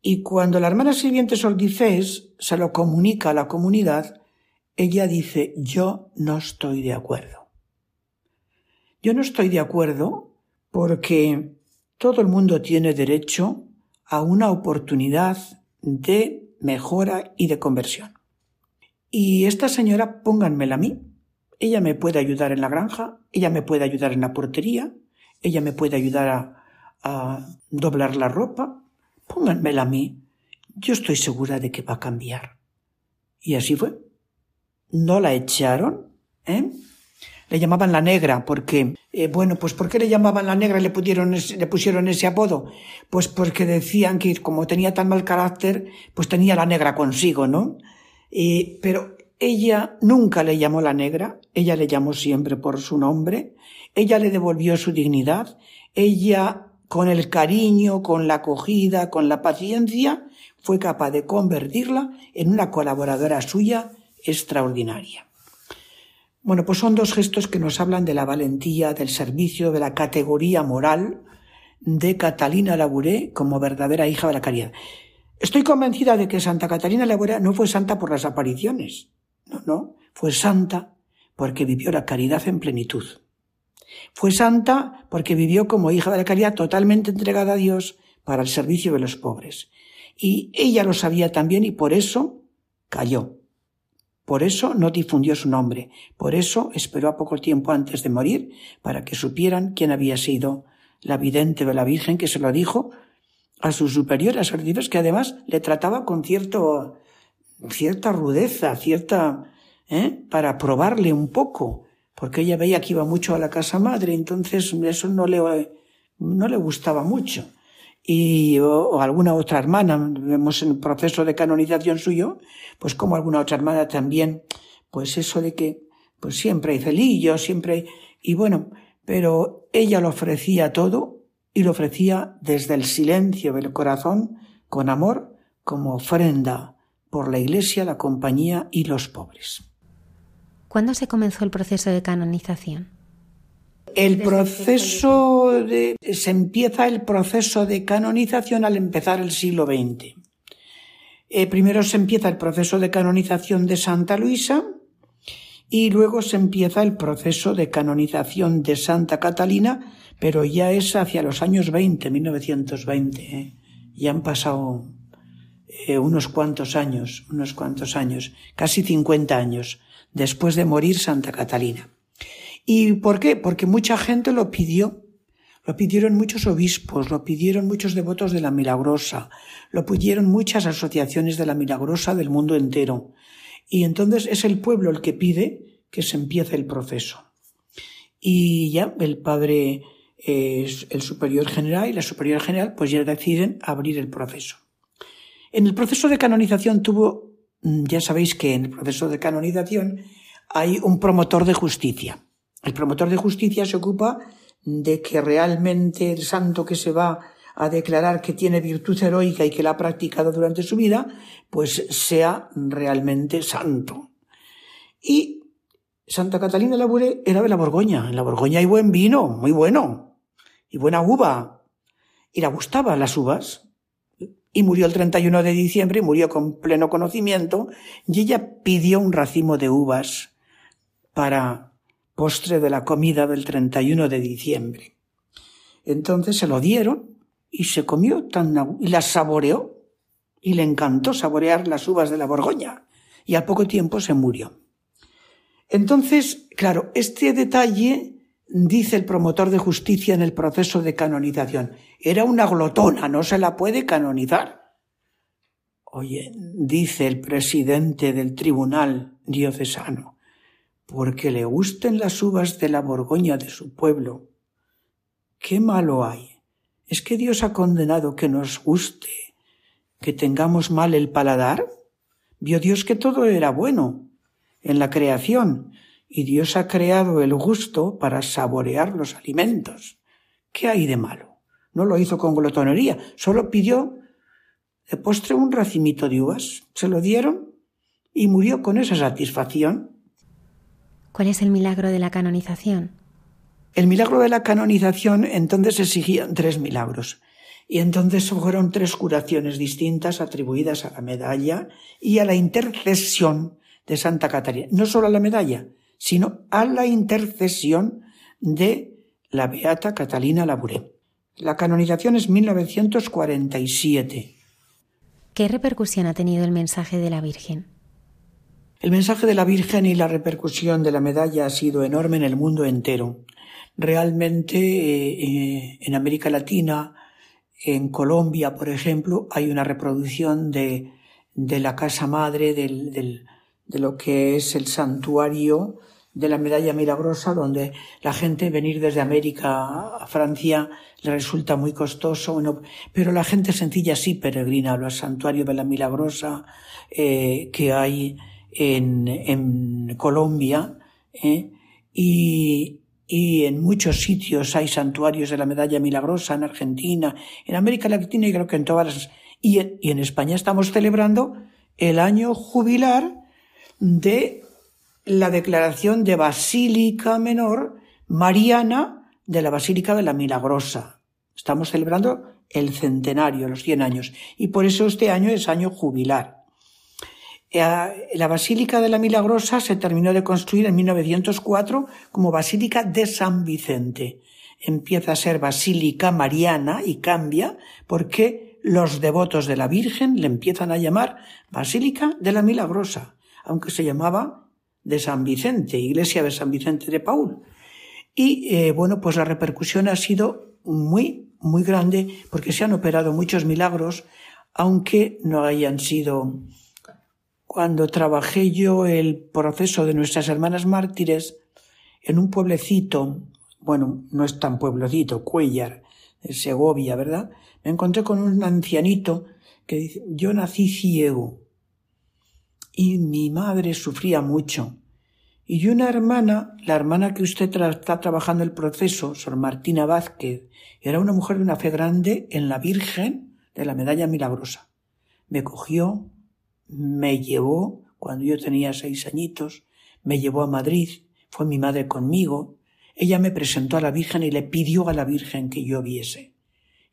Y cuando la hermana sirviente Soldicés se lo comunica a la comunidad, ella dice, yo no estoy de acuerdo. Yo no estoy de acuerdo porque todo el mundo tiene derecho a una oportunidad de mejora y de conversión. Y esta señora, pónganmela a mí, ella me puede ayudar en la granja, ella me puede ayudar en la portería, ella me puede ayudar a, doblar la ropa. Pónganmela a mí. Yo estoy segura de que va a cambiar. Y así fue. No la echaron, ¿eh? le llamaban la negra, porque, eh, bueno, pues ¿por qué le llamaban la negra y le, pusieron, le pusieron ese apodo? Pues porque decían que como tenía tan mal carácter, pues tenía la negra consigo, ¿no? Pero ella nunca le llamó la negra, ella le llamó siempre por su nombre, ella le devolvió su dignidad, ella con el cariño, con la acogida, con la paciencia, fue capaz de convertirla en una colaboradora suya extraordinaria. Bueno, pues son dos gestos que nos hablan de la valentía, del servicio, de la categoría moral de Catalina Labouré como verdadera hija de la caridad. Estoy convencida de que Santa Catalina Labouré no fue santa por las apariciones. No, no, fue santa porque vivió la caridad en plenitud. Fue santa porque vivió como hija de la caridad totalmente entregada a Dios para el servicio de los pobres. Y ella lo sabía también y por eso cayó. Por eso no difundió su nombre, por eso esperó a poco tiempo antes de morir para que supieran quién había sido la vidente de la Virgen que se lo dijo a sus superiores a que además le trataba con cierto, cierta rudeza, cierta, ¿eh? para probarle un poco, porque ella veía que iba mucho a la casa madre, entonces eso no le, no le gustaba mucho y alguna otra hermana, vemos en el proceso de canonización suyo, pues como alguna otra hermana también, pues eso de que pues siempre hay celillos, siempre hay, y bueno, pero ella lo ofrecía todo y lo ofrecía desde el silencio del corazón, con amor, como ofrenda por la Iglesia, la compañía y los pobres. ¿Cuándo se comenzó el proceso de canonización? El proceso de, se empieza el proceso de canonización al empezar el siglo XX. Eh, primero se empieza el proceso de canonización de Santa Luisa y luego se empieza el proceso de canonización de Santa Catalina, pero ya es hacia los años 20, 1920. ¿eh? Ya han pasado eh, unos cuantos años, unos cuantos años, casi 50 años después de morir Santa Catalina. ¿Y por qué? Porque mucha gente lo pidió. Lo pidieron muchos obispos, lo pidieron muchos devotos de la Milagrosa, lo pidieron muchas asociaciones de la Milagrosa del mundo entero. Y entonces es el pueblo el que pide que se empiece el proceso. Y ya el padre, el superior general y la superior general, pues ya deciden abrir el proceso. En el proceso de canonización tuvo, mm, ya sabéis que en el proceso de canonización hay un promotor de justicia. El promotor de justicia se ocupa de que realmente el santo que se va a declarar que tiene virtud heroica y que la ha practicado durante su vida, pues sea realmente santo. Y Santa Catalina Labure era de la Borgoña. En la Borgoña hay buen vino, muy bueno, y buena uva. Y le gustaban las uvas. Y murió el 31 de diciembre, y murió con pleno conocimiento, y ella pidió un racimo de uvas para postre de la comida del 31 de diciembre. Entonces se lo dieron y se comió tan, y las saboreó y le encantó saborear las uvas de la Borgoña y al poco tiempo se murió. Entonces, claro, este detalle dice el promotor de justicia en el proceso de canonización. Era una glotona, no se la puede canonizar. Oye, dice el presidente del tribunal diocesano, porque le gusten las uvas de la Borgoña de su pueblo. ¿Qué malo hay? ¿Es que Dios ha condenado que nos guste, que tengamos mal el paladar? Vio Dios que todo era bueno en la creación, y Dios ha creado el gusto para saborear los alimentos. ¿Qué hay de malo? No lo hizo con glotonería, solo pidió de postre un racimito de uvas. Se lo dieron y murió con esa satisfacción. ¿Cuál es el milagro de la canonización? El milagro de la canonización entonces exigía tres milagros. Y entonces fueron tres curaciones distintas atribuidas a la medalla y a la intercesión de Santa Catarina. No solo a la medalla, sino a la intercesión de la Beata Catalina Labouré. La canonización es 1947. ¿Qué repercusión ha tenido el mensaje de la Virgen? El mensaje de la Virgen y la repercusión de la medalla ha sido enorme en el mundo entero. Realmente eh, eh, en América Latina, en Colombia, por ejemplo, hay una reproducción de, de la casa madre, del, del, de lo que es el santuario de la medalla milagrosa, donde la gente venir desde América a Francia le resulta muy costoso, pero la gente sencilla sí peregrina al santuario de la milagrosa eh, que hay en, en Colombia eh, y, y en muchos sitios hay santuarios de la medalla milagrosa, en Argentina, en América Latina y creo que en todas las... Y y en España estamos celebrando el año jubilar de la declaración de Basílica Menor Mariana de la Basílica de la Milagrosa. Estamos celebrando el centenario, los 100 años, y por eso este año es año jubilar. Eh, la Basílica de la Milagrosa se terminó de construir en 1904 como Basílica de San Vicente. Empieza a ser Basílica Mariana y cambia porque los devotos de la Virgen le empiezan a llamar Basílica de la Milagrosa, aunque se llamaba de San Vicente, Iglesia de San Vicente de Paul. Y eh, bueno, pues la repercusión ha sido muy, muy grande porque se han operado muchos milagros, aunque no hayan sido cuando trabajé yo el proceso de nuestras hermanas mártires en un pueblecito, bueno, no es tan pueblecito, Cuellar, Segovia, ¿verdad? Me encontré con un ancianito que dice, yo nací ciego y mi madre sufría mucho. Y una hermana, la hermana que usted está trabajando el proceso, Sor Martina Vázquez, era una mujer de una fe grande en la Virgen de la Medalla Milagrosa. Me cogió, me llevó cuando yo tenía seis añitos, me llevó a Madrid, fue mi madre conmigo, ella me presentó a la Virgen y le pidió a la Virgen que yo viese.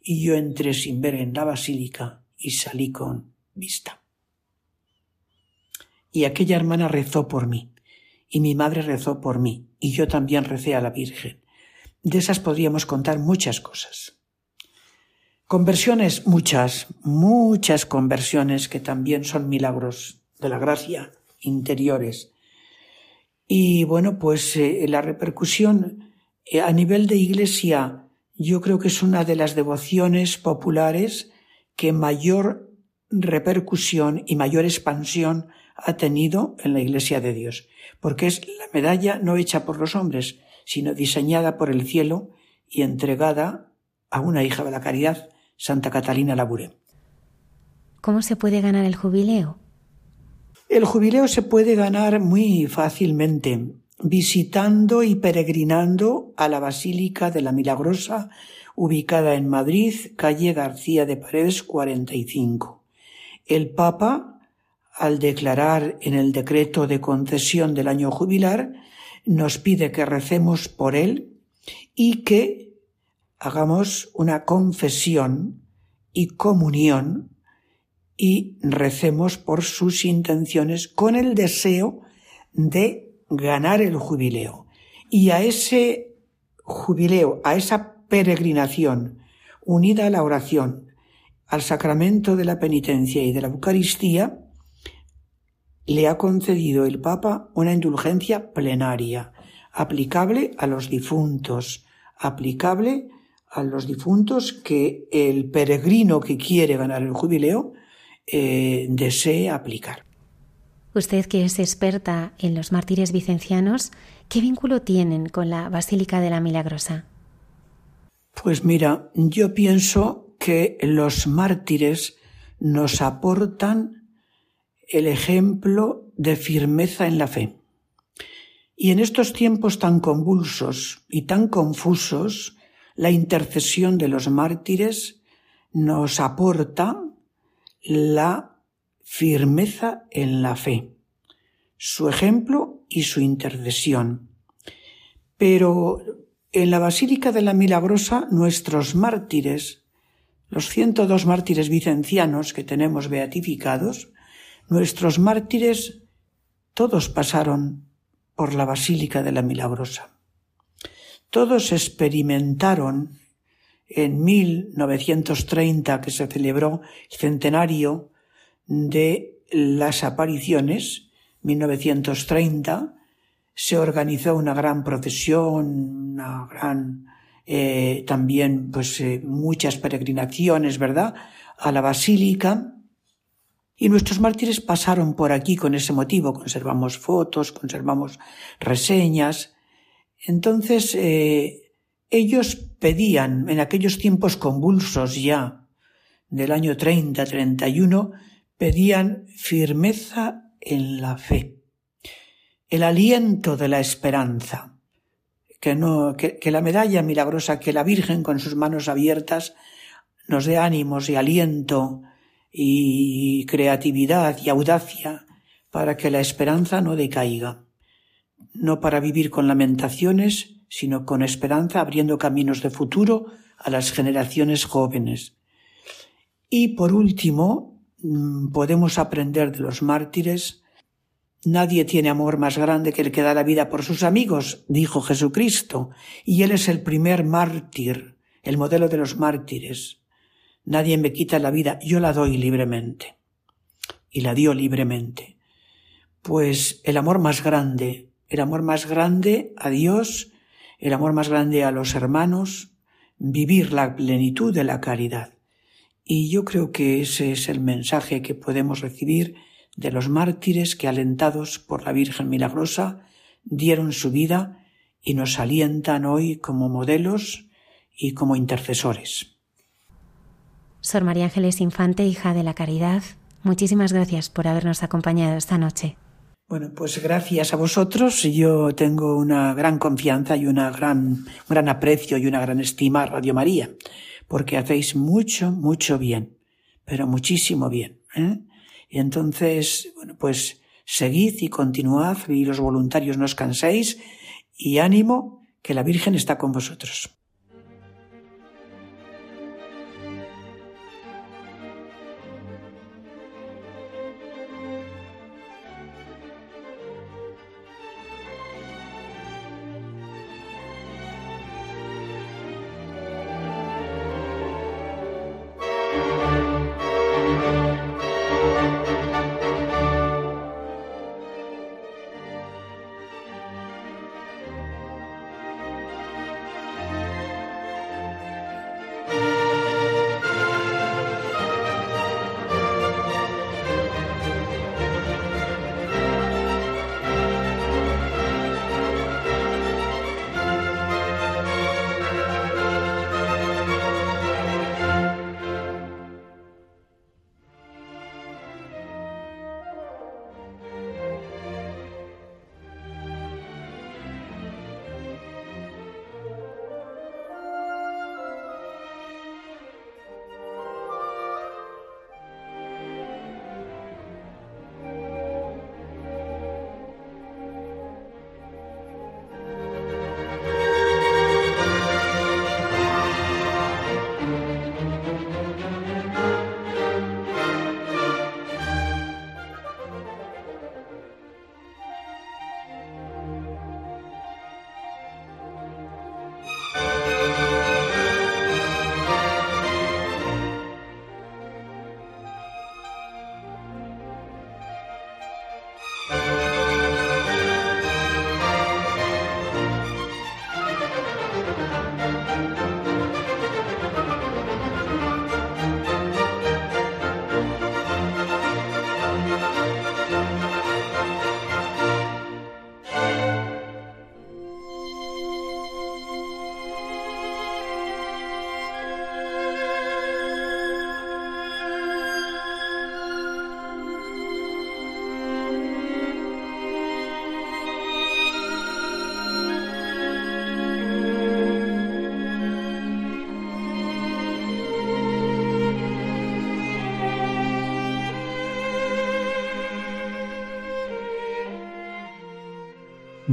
Y yo entré sin ver en la basílica y salí con vista. Y aquella hermana rezó por mí, y mi madre rezó por mí, y yo también recé a la Virgen. De esas podríamos contar muchas cosas. Conversiones, muchas, muchas conversiones que también son milagros de la gracia interiores. Y bueno, pues eh, la repercusión eh, a nivel de iglesia yo creo que es una de las devociones populares que mayor repercusión y mayor expansión ha tenido en la Iglesia de Dios, porque es la medalla no hecha por los hombres, sino diseñada por el cielo y entregada a una hija de la caridad, Santa Catalina Labure. ¿Cómo se puede ganar el jubileo? El jubileo se puede ganar muy fácilmente visitando y peregrinando a la Basílica de la Milagrosa, ubicada en Madrid, calle García de Paredes 45. El Papa, al declarar en el decreto de concesión del año jubilar, nos pide que recemos por él y que hagamos una confesión y comunión y recemos por sus intenciones con el deseo de ganar el jubileo. Y a ese jubileo, a esa peregrinación unida a la oración, al sacramento de la penitencia y de la Eucaristía, le ha concedido el Papa una indulgencia plenaria, aplicable a los difuntos, aplicable a los difuntos que el peregrino que quiere ganar el jubileo eh, desee aplicar. Usted que es experta en los mártires vicencianos, ¿qué vínculo tienen con la Basílica de la Milagrosa? Pues mira, yo pienso que los mártires nos aportan el ejemplo de firmeza en la fe. Y en estos tiempos tan convulsos y tan confusos, la intercesión de los mártires nos aporta la firmeza en la fe, su ejemplo y su intercesión. Pero en la Basílica de la Milagrosa nuestros mártires, los 102 mártires vicencianos que tenemos beatificados, nuestros mártires todos pasaron por la Basílica de la Milagrosa. Todos experimentaron en 1930 que se celebró el centenario de las apariciones, 1930, se organizó una gran procesión, una gran eh, también pues eh, muchas peregrinaciones, ¿verdad? A la basílica Y nuestros mártires pasaron por aquí con ese motivo. Conservamos fotos, conservamos reseñas. Entonces, eh, ellos pedían en aquellos tiempos convulsos ya del año 30, 31, pedían firmeza en la fe, el aliento de la esperanza, que no, que la medalla milagrosa, que la Virgen con sus manos abiertas nos dé ánimos y aliento y creatividad y audacia para que la esperanza no decaiga, no para vivir con lamentaciones, sino con esperanza abriendo caminos de futuro a las generaciones jóvenes. Y por último, mm, podemos aprender de los mártires Nadie tiene amor más grande que el que da la vida por sus amigos, dijo Jesucristo, y Él es el primer mártir, el modelo de los mártires. Nadie me quita la vida, yo la doy libremente. Y la dio libremente. Pues el amor más grande, el amor más grande a Dios, el amor más grande a los hermanos, vivir la plenitud de la caridad. Y yo creo que ese es el mensaje que podemos recibir de los mártires que, alentados por la Virgen Milagrosa, dieron su vida y nos alientan hoy como modelos y como intercesores. Sor María Ángeles Infante, hija de la Caridad, muchísimas gracias por habernos acompañado esta noche. Bueno, pues gracias a vosotros. Yo tengo una gran confianza y una gran, un gran aprecio y una gran estima a Radio María, porque hacéis mucho, mucho bien, pero muchísimo bien. ¿eh? Y entonces, bueno, pues seguid y continuad y los voluntarios no os canséis y ánimo que la Virgen está con vosotros.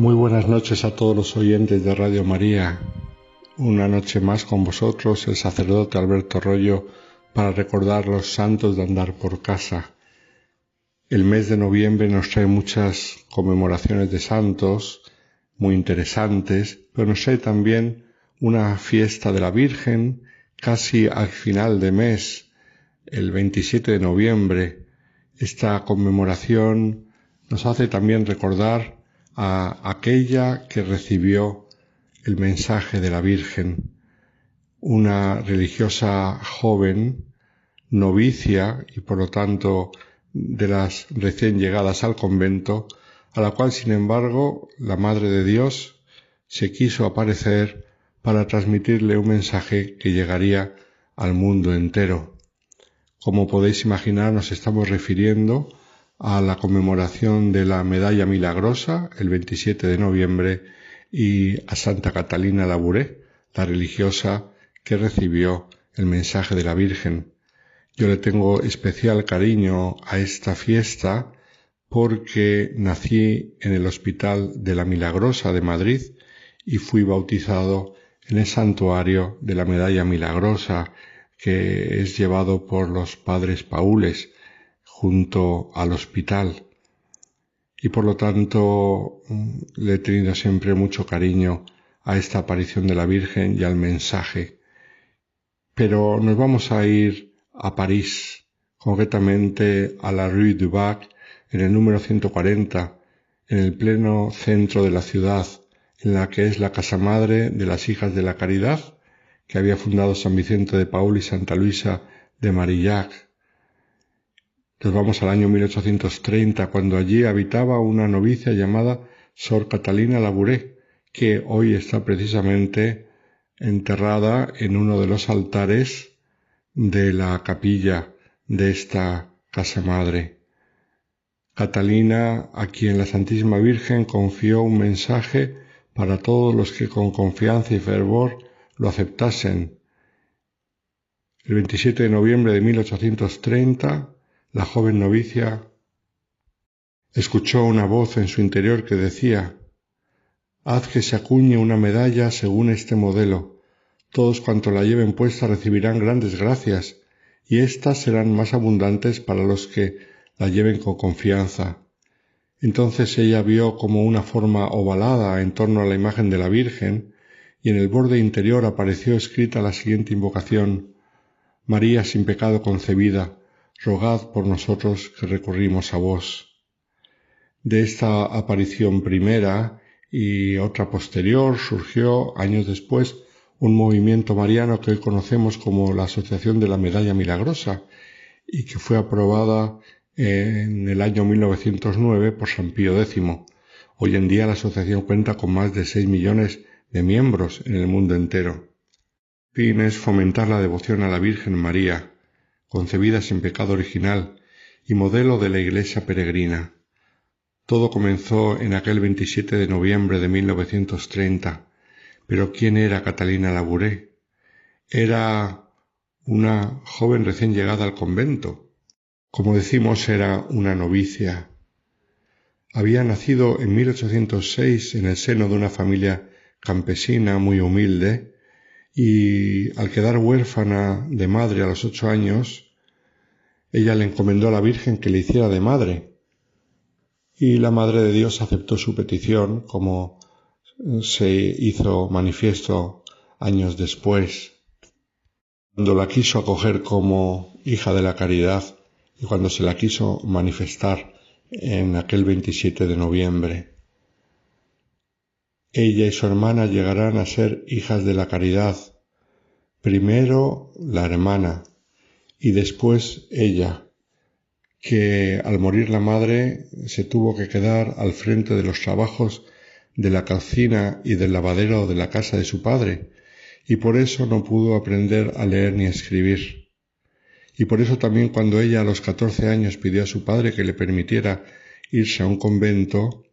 Muy buenas noches a todos los oyentes de Radio María. Una noche más con vosotros, el sacerdote Alberto Rollo, para recordar los santos de andar por casa. El mes de noviembre nos trae muchas conmemoraciones de santos muy interesantes, pero nos trae también una fiesta de la Virgen casi al final de mes, el 27 de noviembre. Esta conmemoración nos hace también recordar a aquella que recibió el mensaje de la Virgen, una religiosa joven, novicia y por lo tanto de las recién llegadas al convento, a la cual, sin embargo, la Madre de Dios se quiso aparecer para transmitirle un mensaje que llegaría al mundo entero. Como podéis imaginar, nos estamos refiriendo a la conmemoración de la Medalla Milagrosa el 27 de noviembre y a Santa Catalina Labouré, la religiosa que recibió el mensaje de la Virgen. Yo le tengo especial cariño a esta fiesta porque nací en el Hospital de la Milagrosa de Madrid y fui bautizado en el santuario de la Medalla Milagrosa que es llevado por los padres paules junto al hospital y por lo tanto mm, le he tenido siempre mucho cariño a esta aparición de la Virgen y al mensaje. Pero nos vamos a ir a París, concretamente a la Rue du Bac, en el número 140, en el pleno centro de la ciudad, en la que es la casa madre de las hijas de la caridad, que había fundado San Vicente de Paul y Santa Luisa de Marillac. Nos vamos al año 1830, cuando allí habitaba una novicia llamada Sor Catalina Labouré, que hoy está precisamente enterrada en uno de los altares de la capilla de esta casa madre. Catalina, a quien la Santísima Virgen confió un mensaje para todos los que con confianza y fervor lo aceptasen. El 27 de noviembre de 1830, la joven novicia escuchó una voz en su interior que decía, Haz que se acuñe una medalla según este modelo. Todos cuanto la lleven puesta recibirán grandes gracias, y éstas serán más abundantes para los que la lleven con confianza. Entonces ella vio como una forma ovalada en torno a la imagen de la Virgen, y en el borde interior apareció escrita la siguiente invocación María sin pecado concebida, rogad por nosotros que recurrimos a vos. De esta aparición primera y otra posterior surgió años después un movimiento mariano que hoy conocemos como la Asociación de la Medalla Milagrosa y que fue aprobada en el año 1909 por San Pío X. Hoy en día la asociación cuenta con más de 6 millones de miembros en el mundo entero. Fin es fomentar la devoción a la Virgen María, concebida sin pecado original y modelo de la Iglesia peregrina. Todo comenzó en aquel 27 de noviembre de 1930. Pero ¿quién era Catalina Labouré? Era una joven recién llegada al convento, como decimos, era una novicia. Había nacido en 1806 en el seno de una familia campesina muy humilde y al quedar huérfana de madre a los ocho años, ella le encomendó a la Virgen que le hiciera de madre. Y la Madre de Dios aceptó su petición, como se hizo manifiesto años después. Cuando la quiso acoger como hija de la caridad, y cuando se la quiso manifestar en aquel 27 de noviembre. Ella y su hermana llegarán a ser hijas de la caridad, primero la hermana y después ella, que al morir la madre se tuvo que quedar al frente de los trabajos de la cocina y del lavadero de la casa de su padre, y por eso no pudo aprender a leer ni a escribir. Y por eso también cuando ella a los catorce años pidió a su padre que le permitiera irse a un convento,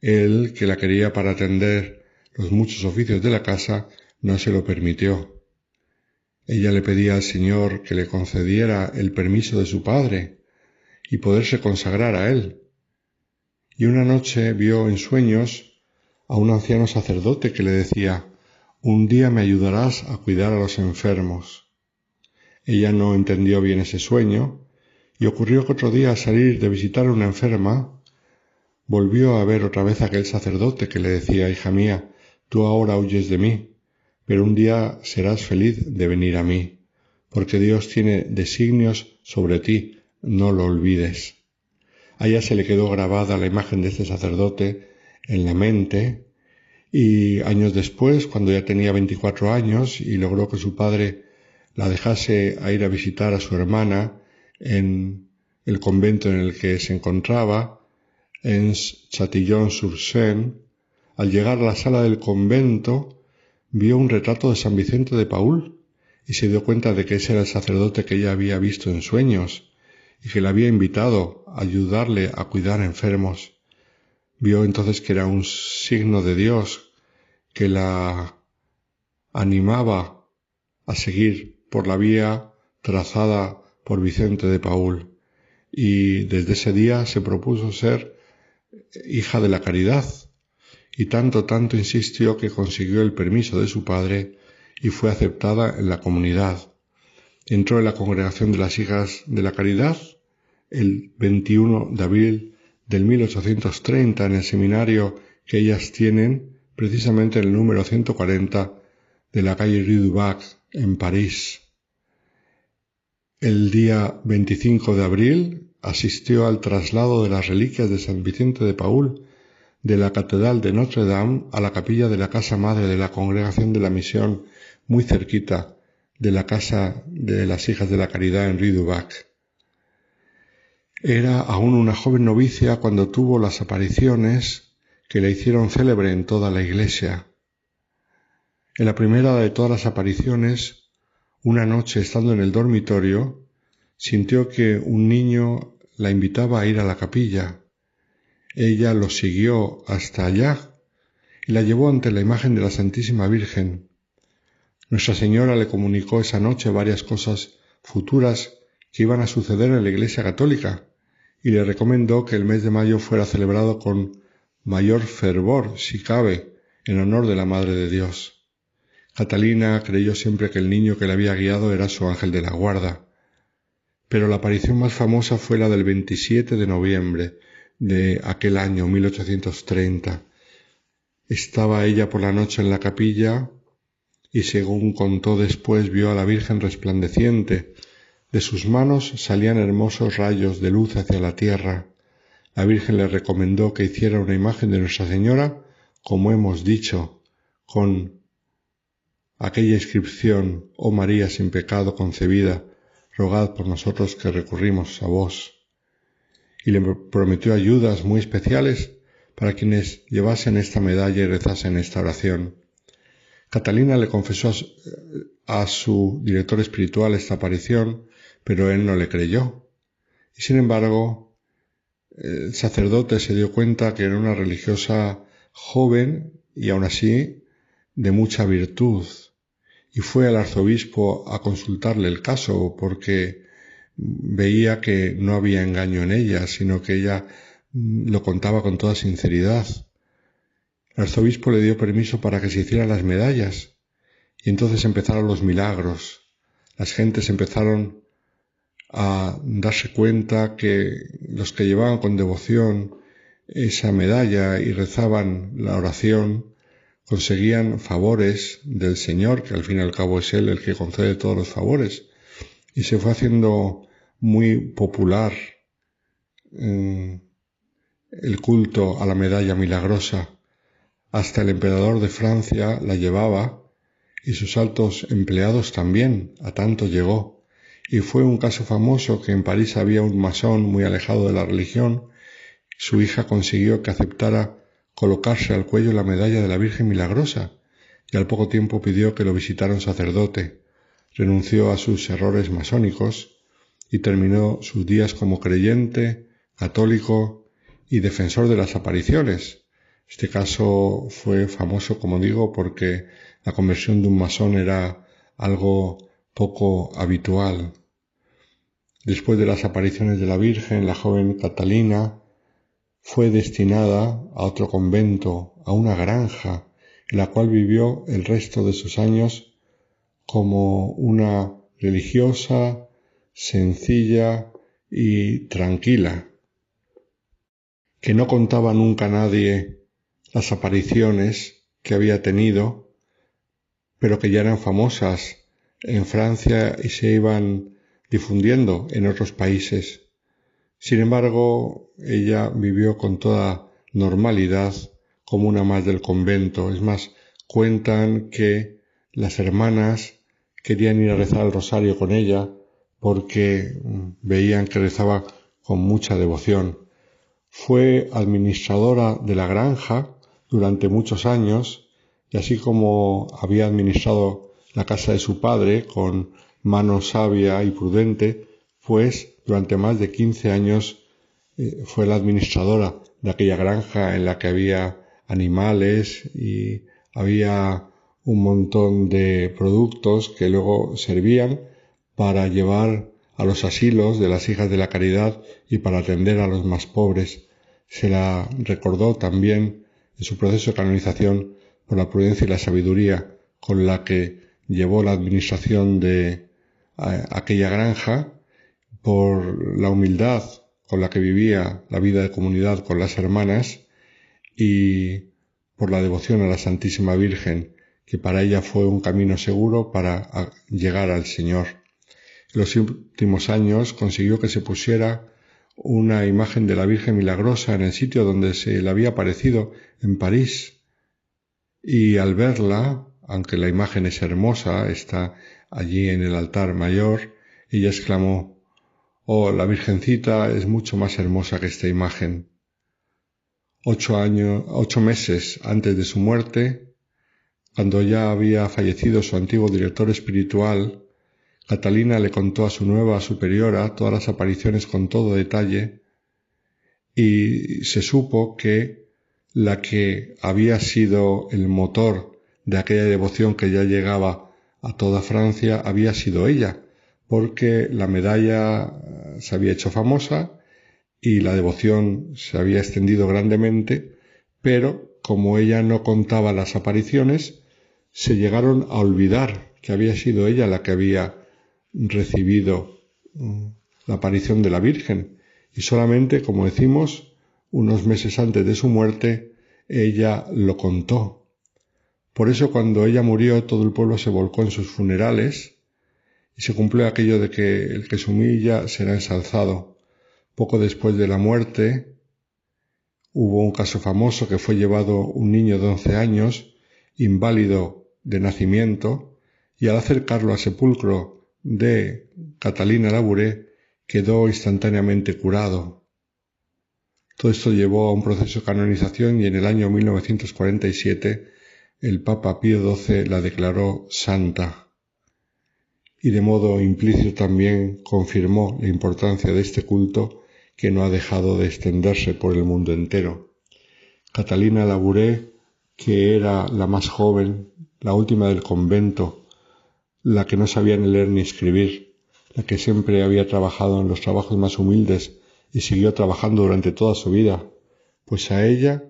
él, que la quería para atender los muchos oficios de la casa, no se lo permitió. Ella le pedía al Señor que le concediera el permiso de su padre y poderse consagrar a él. Y una noche vio en sueños a un anciano sacerdote que le decía, un día me ayudarás a cuidar a los enfermos. Ella no entendió bien ese sueño y ocurrió que otro día al salir de visitar a una enferma, volvió a ver otra vez aquel sacerdote que le decía, hija mía, tú ahora huyes de mí, pero un día serás feliz de venir a mí, porque Dios tiene designios sobre ti, no lo olvides. A ella se le quedó grabada la imagen de este sacerdote en la mente y años después, cuando ya tenía 24 años y logró que su padre la dejase a ir a visitar a su hermana en el convento en el que se encontraba, en Chatillon-sur-Seine, al llegar a la sala del convento, vio un retrato de San Vicente de Paul y se dio cuenta de que ese era el sacerdote que ella había visto en sueños y que le había invitado a ayudarle a cuidar enfermos. Vio entonces que era un signo de Dios que la animaba a seguir por la vía trazada por Vicente de Paul y desde ese día se propuso ser hija de la caridad y tanto tanto insistió que consiguió el permiso de su padre y fue aceptada en la comunidad. Entró en la congregación de las hijas de la caridad el 21 de abril del 1830 en el seminario que ellas tienen precisamente en el número 140 de la calle Rue du Bac en París. El día 25 de abril asistió al traslado de las reliquias de San Vicente de Paul de la Catedral de Notre Dame a la capilla de la Casa Madre de la Congregación de la Misión, muy cerquita de la Casa de las Hijas de la Caridad en Rue du Bac. Era aún una joven novicia cuando tuvo las apariciones que le hicieron célebre en toda la iglesia. En la primera de todas las apariciones una noche, estando en el dormitorio, sintió que un niño la invitaba a ir a la capilla. Ella lo siguió hasta allá y la llevó ante la imagen de la Santísima Virgen. Nuestra Señora le comunicó esa noche varias cosas futuras que iban a suceder en la Iglesia Católica y le recomendó que el mes de mayo fuera celebrado con mayor fervor, si cabe, en honor de la Madre de Dios. Catalina creyó siempre que el niño que la había guiado era su ángel de la guarda. Pero la aparición más famosa fue la del 27 de noviembre de aquel año 1830. Estaba ella por la noche en la capilla y según contó después vio a la Virgen resplandeciente. De sus manos salían hermosos rayos de luz hacia la tierra. La Virgen le recomendó que hiciera una imagen de Nuestra Señora, como hemos dicho, con aquella inscripción, oh María sin pecado concebida, rogad por nosotros que recurrimos a vos. Y le prometió ayudas muy especiales para quienes llevasen esta medalla y rezasen esta oración. Catalina le confesó a su director espiritual esta aparición, pero él no le creyó. Y sin embargo, el sacerdote se dio cuenta que era una religiosa joven y aún así de mucha virtud, y fue al arzobispo a consultarle el caso porque veía que no había engaño en ella, sino que ella mm, lo contaba con toda sinceridad. El arzobispo le dio permiso para que se hicieran las medallas y entonces empezaron los milagros. Las gentes empezaron a darse cuenta que los que llevaban con devoción esa medalla y rezaban la oración conseguían favores del Señor, que al fin y al cabo es Él el que concede todos los favores, y se fue haciendo muy popular eh, el culto a la medalla milagrosa. Hasta el emperador de Francia la llevaba y sus altos empleados también, a tanto llegó. Y fue un caso famoso que en París había un masón muy alejado de la religión. Su hija consiguió que aceptara colocarse al cuello la medalla de la Virgen Milagrosa, y al poco tiempo pidió que lo visitara un sacerdote, renunció a sus errores masónicos y terminó sus días como creyente, católico y defensor de las apariciones. Este caso fue famoso, como digo, porque la conversión de un masón era algo poco habitual. Después de las apariciones de la Virgen, la joven Catalina fue destinada a otro convento, a una granja, en la cual vivió el resto de sus años como una religiosa, sencilla y tranquila, que no contaba nunca a nadie las apariciones que había tenido, pero que ya eran famosas en Francia y se iban difundiendo en otros países. Sin embargo, ella vivió con toda normalidad como una más del convento. Es más, cuentan que las hermanas querían ir a rezar el rosario con ella porque mm, veían que rezaba con mucha devoción. Fue administradora de la granja durante muchos años y así como había administrado la casa de su padre con mano sabia y prudente, pues durante más de quince años eh, fue la administradora de aquella granja en la que había animales y había un montón de productos que luego servían para llevar a los asilos de las hijas de la caridad y para atender a los más pobres. Se la recordó también en su proceso de canonización por la prudencia y la sabiduría con la que llevó la administración de aquella granja, por la humildad con la que vivía la vida de comunidad con las hermanas y por la devoción a la Santísima Virgen, que para ella fue un camino seguro para llegar al Señor. En los últimos años consiguió que se pusiera una imagen de la Virgen Milagrosa en el sitio donde se le había aparecido en París. Y al verla, aunque la imagen es hermosa, está allí en el altar mayor, ella exclamó Oh, la Virgencita es mucho más hermosa que esta imagen. Ocho años, ocho meses antes de su muerte, cuando ya había fallecido su antiguo director espiritual, Catalina le contó a su nueva superiora todas las apariciones con todo detalle y se supo que la que había sido el motor de aquella devoción que ya llegaba a toda Francia había sido ella, porque la medalla se había hecho famosa y la devoción se había extendido grandemente, pero como ella no contaba las apariciones, se llegaron a olvidar que había sido ella la que había recibido mm, la aparición de la Virgen y solamente, como decimos, unos meses antes de su muerte, ella lo contó. Por eso cuando ella murió todo el pueblo se volcó en sus funerales y se cumplió aquello de que el que se humilla será ensalzado. Poco después de la muerte hubo un caso famoso que fue llevado un niño de once años, inválido de nacimiento, y al acercarlo al sepulcro de Catalina Labouré quedó instantáneamente curado. Todo esto llevó a un proceso de canonización y en el año 1947 el Papa Pío XII la declaró santa y de modo implícito también confirmó la importancia de este culto que no ha dejado de extenderse por el mundo entero. Catalina Labouré, que era la más joven, la última del convento, la que no sabía ni leer ni escribir, la que siempre había trabajado en los trabajos más humildes y siguió trabajando durante toda su vida, pues a ella,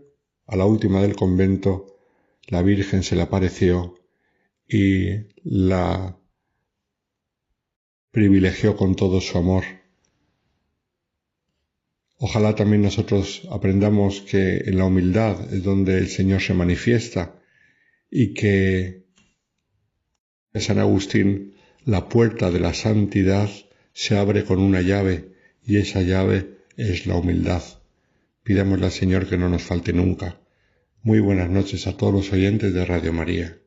a la última del convento, la Virgen se le apareció y la privilegió con todo su amor. Ojalá también nosotros aprendamos que en la humildad es donde el Señor se manifiesta y que San Agustín, la puerta de la santidad se abre con una llave y esa llave es la humildad. Pidámosle al Señor que no nos falte nunca. Muy buenas noches a todos los oyentes de Radio María.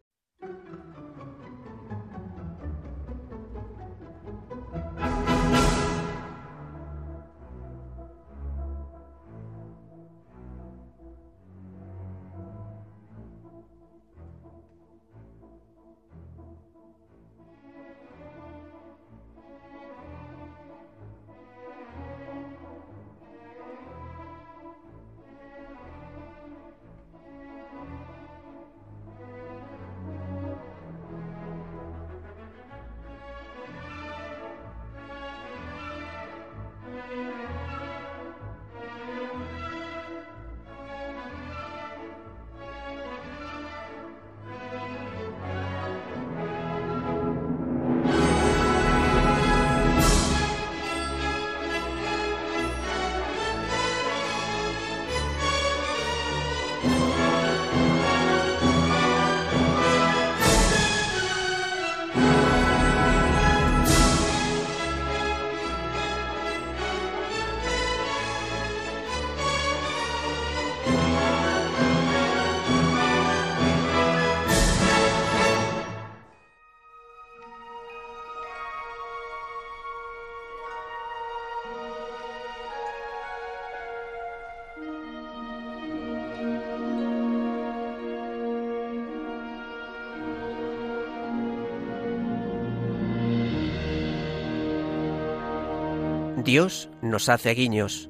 Dios nos hace guiños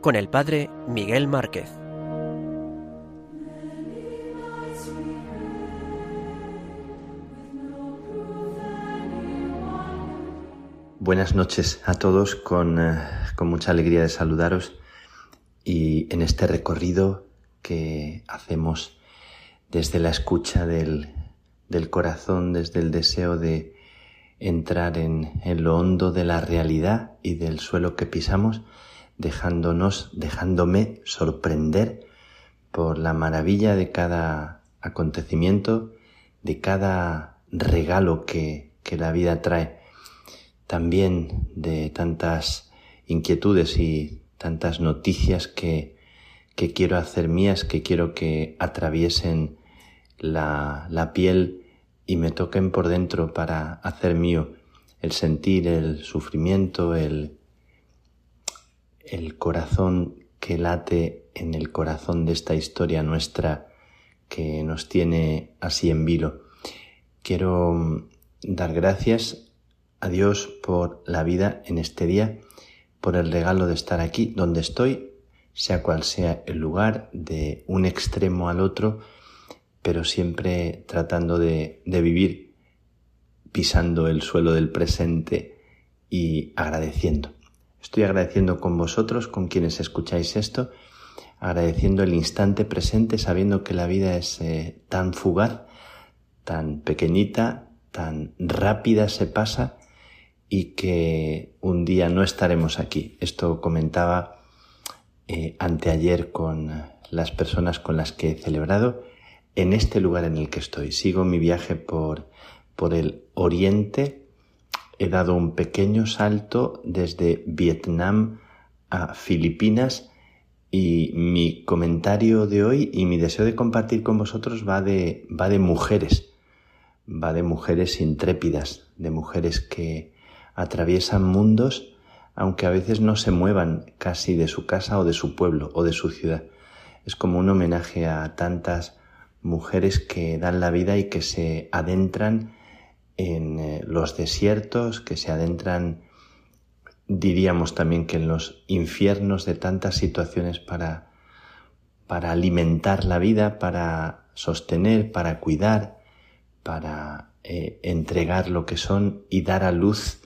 con el Padre Miguel Márquez. Buenas noches a todos, con, eh, con, mucha alegría de saludaros y en este recorrido que hacemos desde la escucha del, del corazón, desde el deseo de entrar en, lo hondo de la realidad y del suelo que pisamos, dejándonos, dejándome sorprender por la maravilla de cada acontecimiento, de cada regalo que, que la vida trae, también de tantas inquietudes y tantas noticias que, que quiero hacer mías, que quiero que atraviesen la, la piel y me toquen por dentro para hacer mío el sentir, el sufrimiento, el, el corazón que late en el corazón de esta historia nuestra que nos tiene así en vilo. Quiero mm, dar gracias a Dios por la vida en este día, por el regalo de estar aquí donde estoy, sea cual sea el lugar, de un extremo al otro, pero siempre tratando de, vivir pisando el suelo del presente y agradeciendo. Estoy agradeciendo con vosotros, con quienes escucháis esto, agradeciendo el instante presente, sabiendo que la vida es eh, tan fugaz, tan pequeñita, tan rápida se pasa y que un día no estaremos aquí. Esto comentaba eh, anteayer con las personas con las que he celebrado en este lugar en el que estoy. Sigo mi viaje por, por el oriente. He dado un pequeño salto desde Vietnam a Filipinas y mi comentario de hoy y mi deseo de compartir con vosotros va de, va de mujeres, va de mujeres intrépidas, de mujeres que atraviesan mundos aunque a veces no se muevan casi de su casa o de su pueblo o de su ciudad. Es como un homenaje a tantas mujeres que dan la vida y que se adentran en eh, los desiertos, que se adentran, diríamos también que en los infiernos de tantas situaciones para, para alimentar la vida, para sostener, para cuidar, para eh, entregar lo que son y dar a luz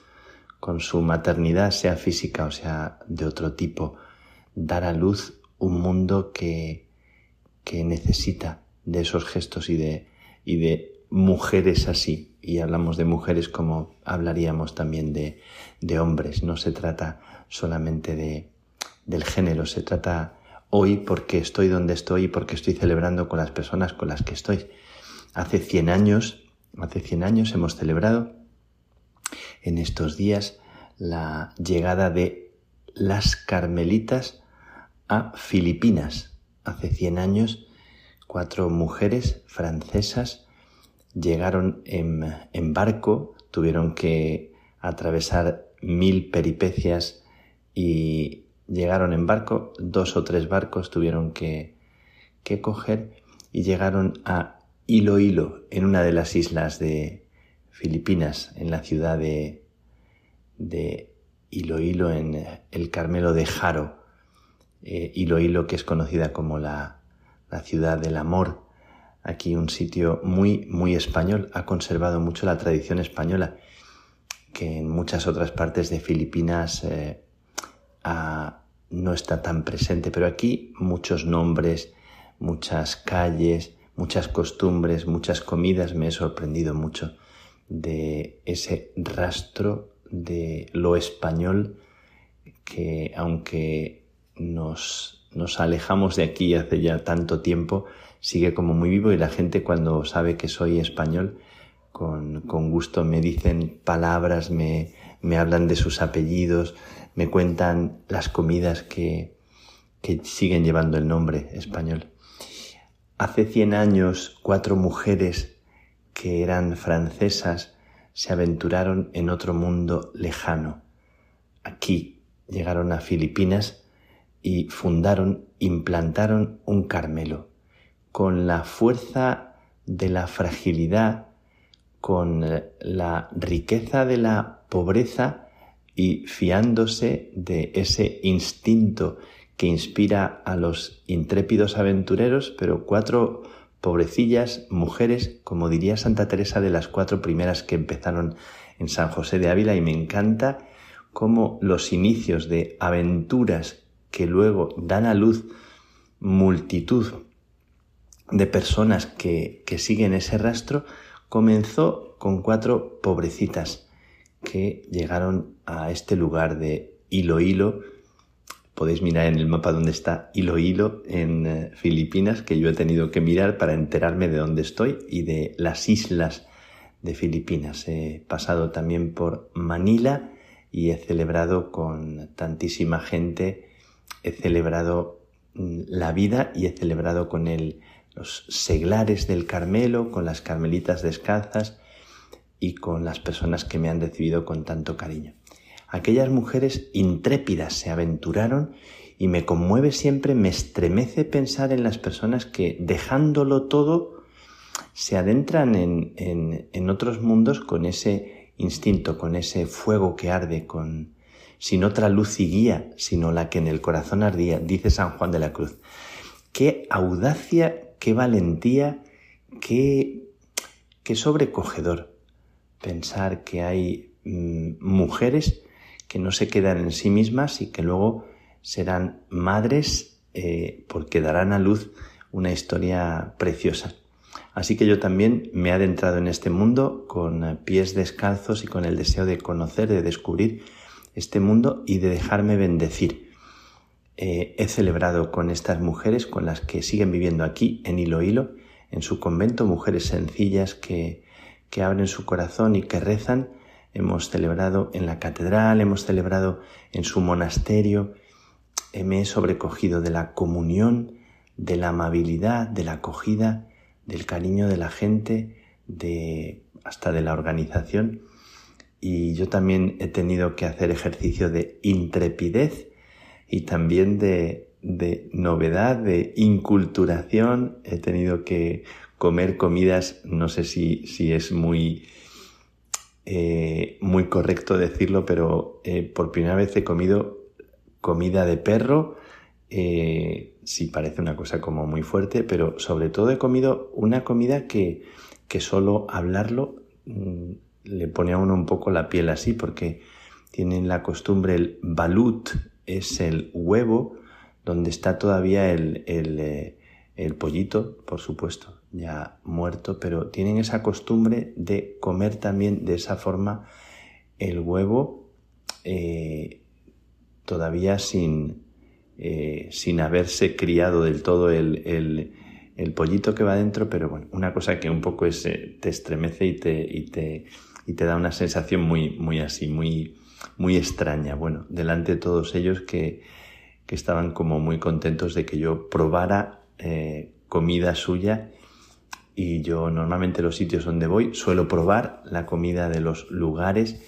con su maternidad, sea física o sea de otro tipo, dar a luz un mundo que, que necesita de esos gestos y de, y de mujeres así. Y hablamos de mujeres como hablaríamos también de, de hombres. No se trata solamente de, del género, se trata hoy porque estoy donde estoy y porque estoy celebrando con las personas con las que estoy. Hace 100 años, hace 100 años hemos celebrado en estos días la llegada de las carmelitas a Filipinas. Hace 100 años cuatro mujeres francesas llegaron en, barco, tuvieron que atravesar mil peripecias y llegaron en barco, dos o tres barcos tuvieron que, que coger y llegaron a Iloilo, en una de las islas de Filipinas, en la ciudad de, de Iloilo, en el Carmelo de Jaro. Eh, Iloilo, que es conocida como la la ciudad del amor. Aquí un sitio muy, muy español. Ha conservado mucho la tradición española, que en muchas otras partes de Filipinas eh, no está tan presente. Pero aquí muchos nombres, muchas calles, muchas costumbres, muchas comidas. Me he sorprendido mucho de ese rastro de lo español que aunque nos nos alejamos de aquí hace ya tanto tiempo, sigue como muy vivo y la gente cuando sabe que soy español, con, gusto me dicen palabras, me, me hablan de sus apellidos, me cuentan las comidas que, que siguen llevando el nombre español. Hace 100 años, cuatro mujeres que eran francesas se aventuraron en otro mundo lejano. Aquí llegaron a Filipinas y fundaron, implantaron un Carmelo, con la fuerza de la fragilidad, con eh, la riqueza de la pobreza y fiándose de ese instinto que inspira a los intrépidos aventureros, pero cuatro pobrecillas mujeres, como diría Santa Teresa, de las cuatro primeras que empezaron en San José de Ávila, y me encanta cómo los inicios de aventuras que luego dan a luz multitud de personas que, que siguen ese rastro, comenzó con cuatro pobrecitas que llegaron a este lugar de Hilo Hilo. Podéis mirar en el mapa donde está Hilo Hilo en eh, Filipinas, que yo he tenido que mirar para enterarme de dónde estoy y de las islas de Filipinas. He pasado también por Manila y he celebrado con tantísima gente, he celebrado mm, la vida y he celebrado con el, los seglares del Carmelo, con las carmelitas descalzas y con las personas que me han recibido con tanto cariño. Aquellas mujeres intrépidas se aventuraron y me conmueve siempre, me estremece pensar en las personas que dejándolo todo se adentran en, en, en otros mundos con ese instinto, con ese fuego que arde, con sin otra luz y guía, sino la que en el corazón ardía, dice San Juan de la Cruz. Qué audacia, qué valentía, qué, qué sobrecogedor pensar que hay mm, mujeres que no se quedan en sí mismas y que luego serán madres eh, porque darán a luz una historia preciosa. Así que yo también me he adentrado en este mundo con pies descalzos y con el deseo de conocer, de descubrir este mundo y de dejarme bendecir. Eh, he celebrado con estas mujeres, con las que siguen viviendo aquí en Hilo Hilo, en su convento, mujeres sencillas que, que abren su corazón y que rezan. Hemos celebrado en la catedral, hemos celebrado en su monasterio. Me he sobrecogido de la comunión, de la amabilidad, de la acogida, del cariño de la gente, de hasta de la organización. Y yo también he tenido que hacer ejercicio de intrepidez y también de, de novedad, de inculturación. He tenido que comer comidas, no sé si, si es muy, eh, muy correcto decirlo, pero eh, por primera vez he comido comida de perro. Eh, sí parece una cosa como muy fuerte, pero sobre todo he comido una comida que, que solo hablarlo mm, le pone a uno un poco la piel así, porque tienen la costumbre, el balut es el huevo donde está todavía el, el, el pollito, por supuesto, ya muerto, pero tienen esa costumbre de comer también de esa forma el huevo eh, todavía sin, eh, sin haberse criado del todo el, el, el, pollito que va dentro, pero bueno, una cosa que un poco eh, te estremece y te, y te da una sensación muy, muy así, muy, muy extraña. Bueno, delante de todos ellos que, que estaban como muy contentos de que yo probara comida suya y yo normalmente los sitios donde voy suelo probar la comida de los lugares.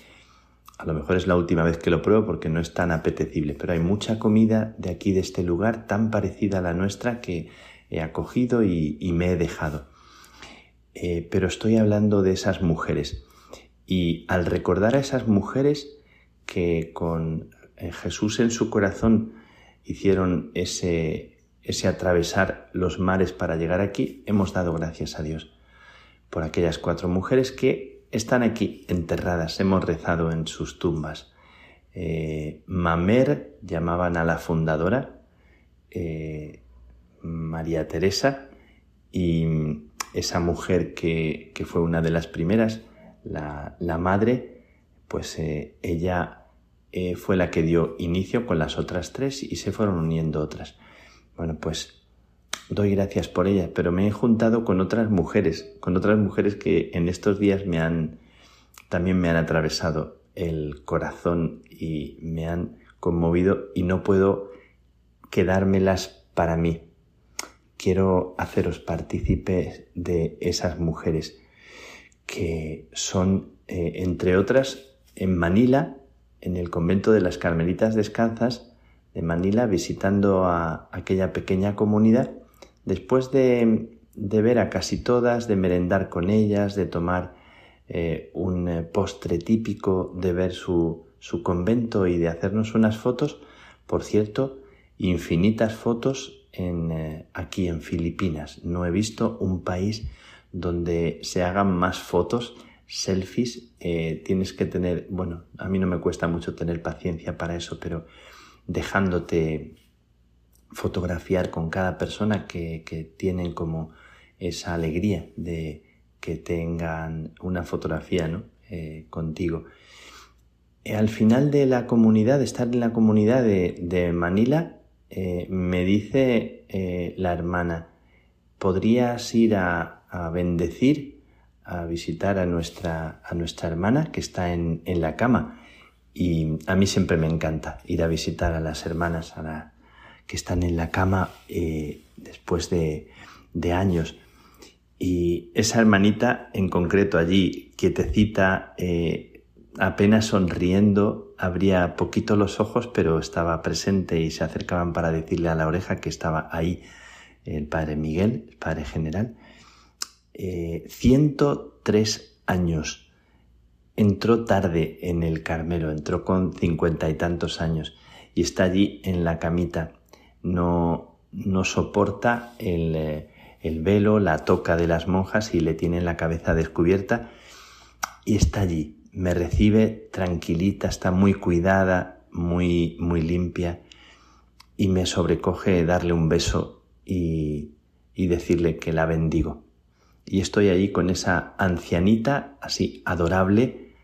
A lo mejor es la última vez que lo pruebo porque no es tan apetecible, pero hay mucha comida de aquí, de este lugar, tan parecida a la nuestra que he acogido y, me he dejado. Eh, pero estoy hablando de esas mujeres. Y al recordar a esas mujeres que con eh, Jesús en su corazón hicieron ese, ese atravesar los mares para llegar aquí, hemos dado gracias a Dios por aquellas cuatro mujeres que están aquí enterradas, hemos rezado en sus tumbas. Eh, Mamer llamaban a la fundadora, eh, María Teresa, y esa mujer que, que, fue una de las primeras, la, la madre, pues eh, ella eh, fue la que dio inicio con las otras tres y se fueron uniendo otras. Bueno, pues doy gracias por ella, pero me he juntado con otras mujeres, con otras mujeres que en estos días me han, también me han atravesado el corazón y me han conmovido y no puedo quedármelas para mí. Quiero haceros partícipes de esas mujeres que son, eh, entre otras, en Manila, en el convento de las Carmelitas Descalzas, de Manila visitando a aquella pequeña comunidad, después de, de ver a casi todas, de merendar con ellas, de tomar eh, un eh, postre típico, de ver su, su convento y de hacernos unas fotos. Por cierto, infinitas fotos en, aquí en Filipinas. No he visto un país donde se hagan más fotos, selfies. Eh, tienes que tener, bueno, a mí no me cuesta mucho tener paciencia para eso, pero dejándote fotografiar con cada persona que, que tienen como esa alegría de que tengan una fotografía ¿no? Eh, contigo. Eh, al final de la comunidad, de estar en la comunidad de, Manila, eh, me dice la hermana, ¿podrías ir a, bendecir, a visitar a nuestra, a nuestra hermana que está en, en, la cama? Y a mí siempre me encanta ir a visitar a las hermanas a que están en la cama después de, de años. Y esa hermanita en concreto allí, quietecita, eh, apenas sonriendo, abría poquito los ojos, pero estaba presente y se acercaban para decirle a la oreja que estaba ahí el padre Miguel, el padre general. Eh, 103 años. Entró tarde en el Carmelo, entró con cincuenta y tantos años y está allí en la camita. No, no soporta el, eh, el velo, la toca de las monjas y le tienen la cabeza descubierta y está allí. Me recibe tranquilita, está muy cuidada, muy, muy limpia y me sobrecoge darle un beso y, y decirle que la bendigo. Y estoy allí con esa ancianita así adorable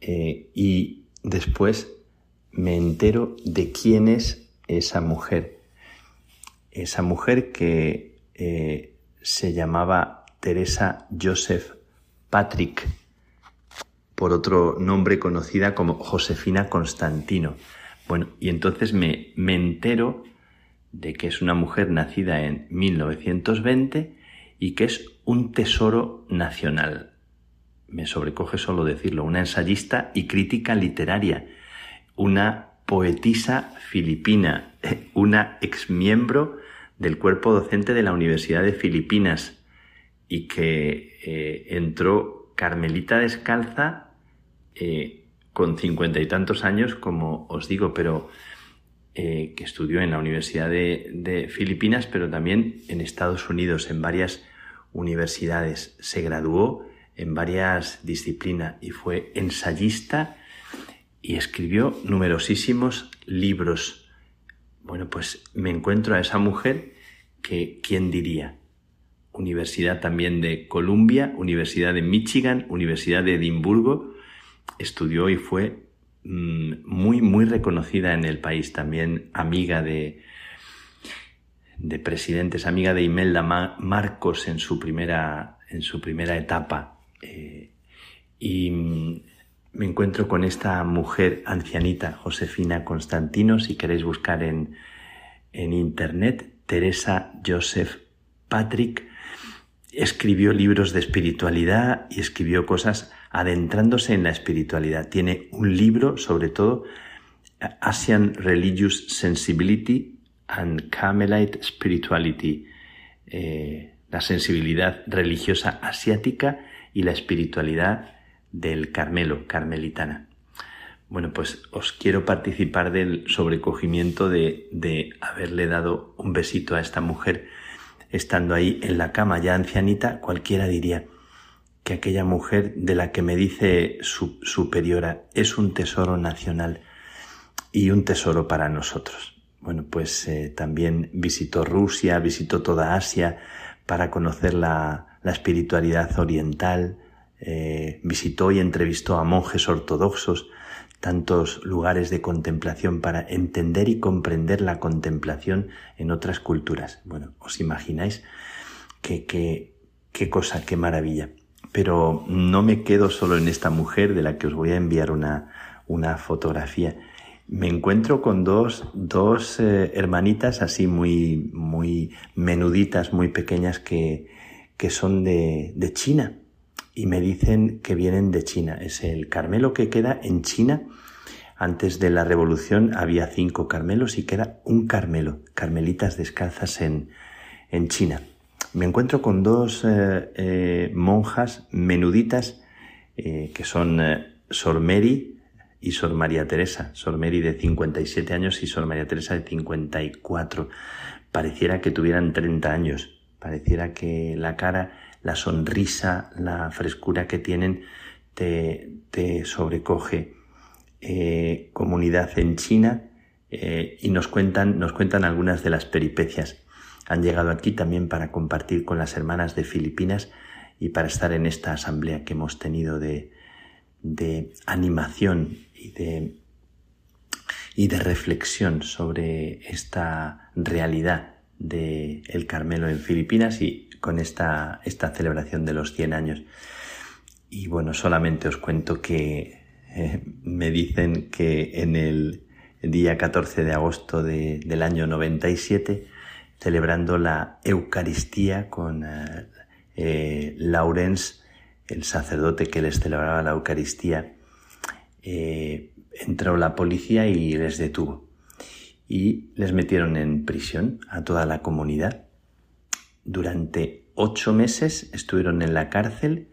eh, y después me entero de quién es esa mujer. Esa mujer que eh, se llamaba Teresa Joseph Patrick, por otro nombre conocida como Josefina Constantino. Bueno, y entonces me, me entero de que es una mujer nacida en 1920 y que es un tesoro nacional. Me sobrecoge solo decirlo, una ensayista y crítica literaria, una poetisa filipina, una exmiembro del cuerpo docente de la Universidad de Filipinas y que eh, entró Carmelita descalza eh, con cincuenta y tantos años, como os digo, pero eh, que estudió en la Universidad de, de, Filipinas, pero también en Estados Unidos, en varias universidades. Se graduó en varias disciplinas y fue ensayista y escribió numerosísimos libros bueno, pues me encuentro a esa mujer que, ¿quién diría? Universidad también de Columbia, Universidad de Michigan, Universidad de Edimburgo, estudió y fue mm, muy, muy reconocida en el país, también amiga de, de presidentes, amiga de Imelda Marcos en su primera, en su primera etapa. Eh, y mm, me encuentro con esta mujer ancianita, Josefina Constantino, si queréis buscar en, en internet, Teresa Joseph Patrick, escribió libros de espiritualidad y escribió cosas adentrándose en la espiritualidad. Tiene un libro, sobre todo, Asian Religious Sensibility and Carmelite Spirituality, eh, la sensibilidad religiosa asiática y la espiritualidad del Carmelo, carmelitana. Bueno, pues os quiero participar del sobrecogimiento de, de haberle dado un besito a esta mujer estando ahí en la cama ya ancianita, cualquiera diría que aquella mujer de la que me dice su superiora es un tesoro nacional y un tesoro para nosotros. Bueno, pues eh, también visitó Rusia, visitó toda Asia para conocer la, la espiritualidad oriental, eh, visitó y entrevistó a monjes ortodoxos, tantos lugares de contemplación para entender y comprender la contemplación en otras culturas. Bueno, os imagináis qué, qué, qué cosa, qué maravilla. Pero no me quedo solo en esta mujer de la que os voy a enviar una, una fotografía. Me encuentro con dos, dos eh, hermanitas así muy, muy menuditas, muy pequeñas que, que son de, de China y me dicen que vienen de China. Es el Carmelo que queda en China. Antes de la revolución había cinco Carmelos y queda un Carmelo, Carmelitas descalzas en, en China. Me encuentro con dos eh, eh, monjas menuditas eh, que son Sor Mary y Sor María Teresa, Sor Mary de 57 años y Sor María Teresa de 54. Pareciera que tuvieran 30 años, pareciera que la cara, la sonrisa, la frescura que tienen te, sobrecoge. Eh, comunidad en China eh, y nos cuentan, nos cuentan algunas de las peripecias. Han llegado aquí también para compartir con las hermanas de Filipinas y para estar en esta asamblea que hemos tenido de animación y de, y de reflexión sobre esta realidad del el Carmelo en Filipinas y con esta, esta celebración de los 100 años. Y bueno, solamente os cuento que eh, me dicen que en el día 14 de agosto del año 97, celebrando la Eucaristía con eh, eh Laurens, el sacerdote que les celebraba la Eucaristía, eh, entró la policía y les detuvo. Y les metieron en prisión a toda la comunidad. Durante ocho meses estuvieron en la cárcel.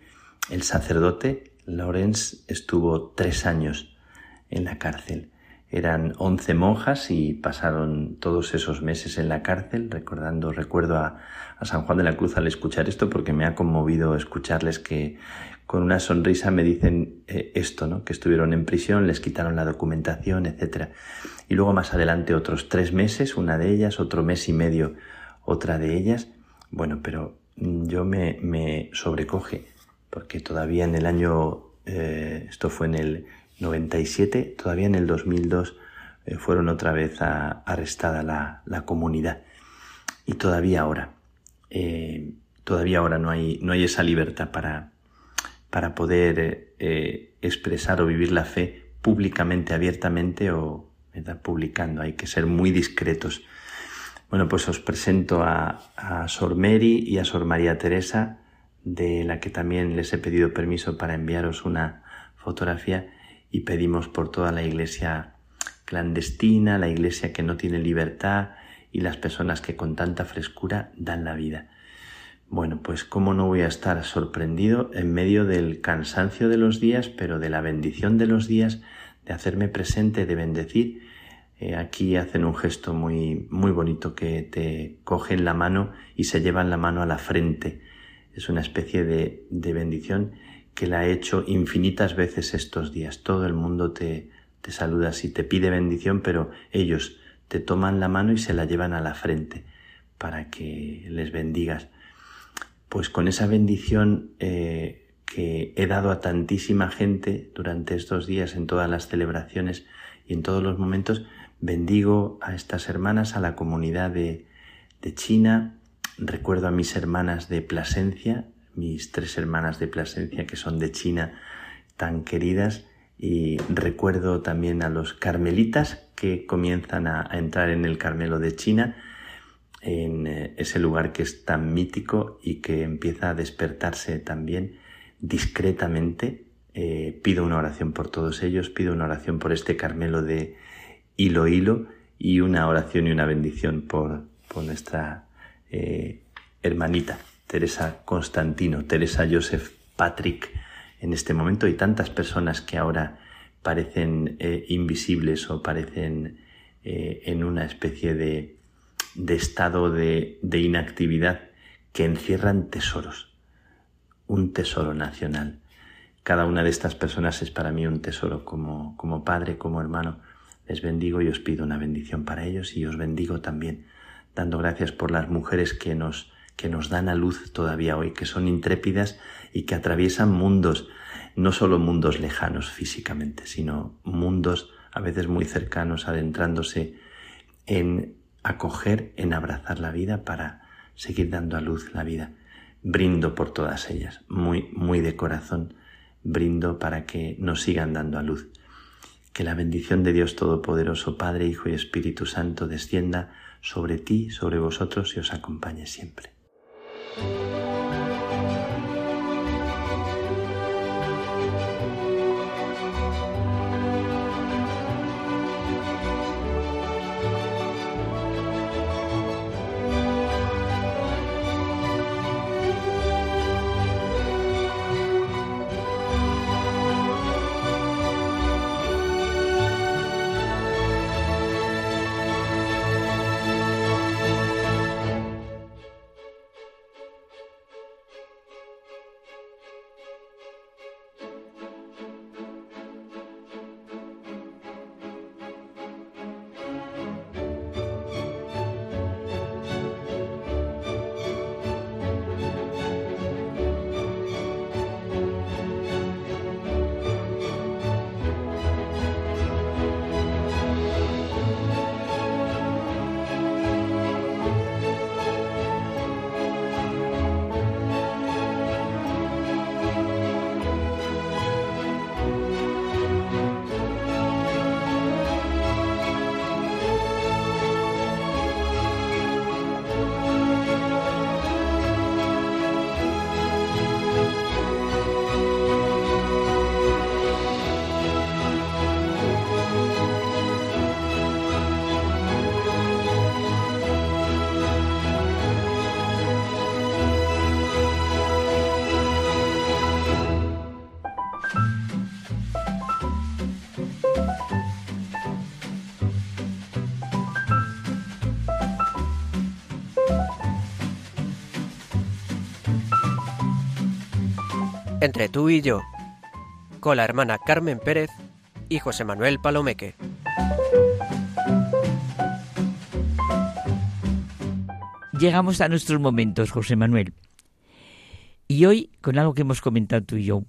El sacerdote Lorenz estuvo tres años en la cárcel. Eran once monjas y pasaron todos esos meses en la cárcel, recordando, recuerdo a, San Juan de la Cruz al escuchar esto porque me ha conmovido escucharles que con una sonrisa me dicen eh, esto, ¿no? Que estuvieron en prisión, les quitaron la documentación, etc. Y luego más adelante otros tres meses, una de ellas, otro mes y medio, otra de ellas. Bueno, pero yo me, me sobrecoge porque todavía en el año, eh, esto fue en el 97, todavía en el 2002 eh, fueron otra vez arrestada la, comunidad. Y todavía ahora, eh, todavía ahora no hay, no hay esa libertad para, para poder expresar o vivir la fe públicamente, abiertamente o publicando. Hay que ser muy discretos. Bueno, pues os presento a, a Sor Mary y a Sor María Teresa de la que también les he pedido permiso para enviaros una fotografía y pedimos por toda la iglesia clandestina, la iglesia que no tiene libertad y las personas que con tanta frescura dan la vida. Bueno, pues cómo no voy a estar sorprendido en medio del cansancio de los días, pero de la bendición de los días, de hacerme presente, de bendecir. Eh, aquí hacen un gesto muy, muy bonito que te cogen la mano y se llevan la mano a la frente es una especie de, bendición que la he hecho infinitas veces estos días. Todo el mundo te, te saluda y te pide bendición, pero ellos te toman la mano y se la llevan a la frente para que les bendigas. Pues con esa bendición eh, que he dado a tantísima gente durante estos días en todas las celebraciones y en todos los momentos, bendigo a estas hermanas, a la comunidad de, de China, Recuerdo a mis hermanas de Plasencia, mis tres hermanas de Plasencia que son de China tan queridas y recuerdo también a los carmelitas que comienzan a, entrar en el Carmelo de China, en eh, ese lugar que es tan mítico y que empieza a despertarse también discretamente. Eh, pido una oración por todos ellos, pido una oración por este Carmelo de Hilo Hilo y una oración y una bendición por, por nuestra eh, hermanita, Teresa Constantino, Teresa Joseph Patrick en este momento y tantas personas que ahora parecen invisibles o parecen en una especie de, estado de, inactividad que encierran tesoros, un tesoro nacional. Cada una de estas personas es para mí un tesoro como, como padre, como hermano. Les bendigo y os pido una bendición para ellos y os bendigo también dando gracias por las mujeres que nos, que nos dan a luz todavía hoy, que son intrépidas y que atraviesan mundos, no solo mundos lejanos físicamente, sino mundos a veces muy cercanos, adentrándose en acoger, en abrazar la vida para seguir dando a luz la vida. Brindo por todas ellas, muy, muy de corazón, brindo para que nos sigan dando a luz. Que la bendición de Dios Todopoderoso, Padre, Hijo y Espíritu Santo descienda sobre ti, sobre vosotros y os acompañe siempre. Entre tú y yo, con la hermana Carmen Pérez y José Manuel Palomeque. Llegamos a nuestros momentos, José Manuel. Y hoy con algo que hemos comentado tú y yo,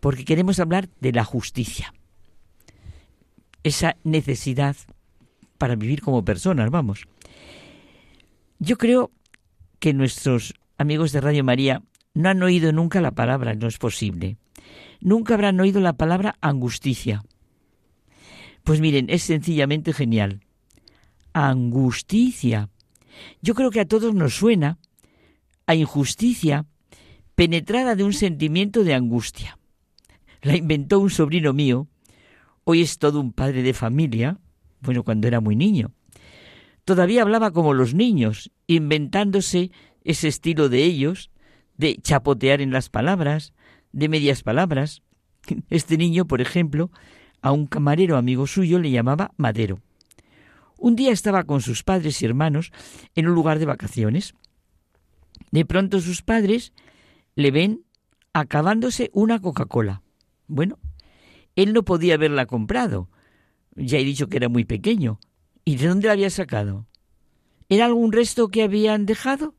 porque queremos hablar de la justicia, esa necesidad para vivir como personas, vamos. Yo creo que nuestros amigos de Radio María no han oído nunca la palabra, no es posible. Nunca habrán oído la palabra angusticia. Pues miren, es sencillamente genial. Angusticia. Yo creo que a todos nos suena a injusticia penetrada de un sentimiento de angustia. La inventó un sobrino mío. Hoy es todo un padre de familia. Bueno, cuando era muy niño. Todavía hablaba como los niños, inventándose ese estilo de ellos, de chapotear en las palabras, de medias palabras. Este niño, por ejemplo, a un camarero amigo suyo le llamaba Madero. Un día estaba con sus padres y hermanos en un lugar de vacaciones. De pronto sus padres le ven acabándose una Coca-Cola. Bueno, él no podía haberla comprado. Ya he dicho que era muy pequeño. ¿Y de dónde la había sacado? ¿Era algún resto que habían dejado?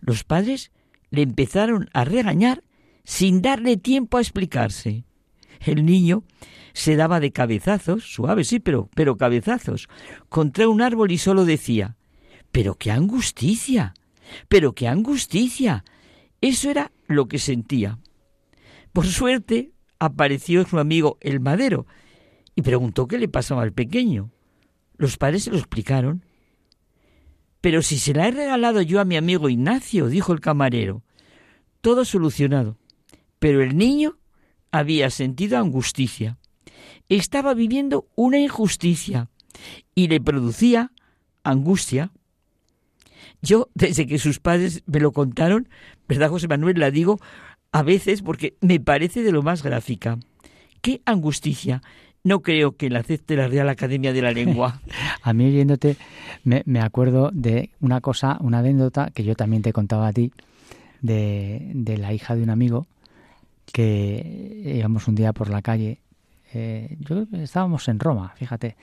Los padres le empezaron a regañar sin darle tiempo a explicarse. El niño se daba de cabezazos, suaves sí, pero, pero cabezazos, contra un árbol y solo decía Pero qué angusticia, pero qué angusticia. Eso era lo que sentía. Por suerte apareció su amigo el madero y preguntó qué le pasaba al pequeño. Los padres se lo explicaron pero si se la he regalado yo a mi amigo Ignacio, dijo el camarero. Todo solucionado. Pero el niño había sentido angusticia. Estaba viviendo una injusticia y le producía angustia. Yo, desde que sus padres me lo contaron, ¿verdad, José Manuel? La digo a veces porque me parece de lo más gráfica. ¡Qué angusticia! no creo que la acepte la Real Academia de la Lengua. a mí oyéndote me, me, acuerdo de una cosa, una anécdota que yo también te contaba a ti, de, de la hija de un amigo que íbamos un día por la calle, eh, yo estábamos en Roma, fíjate,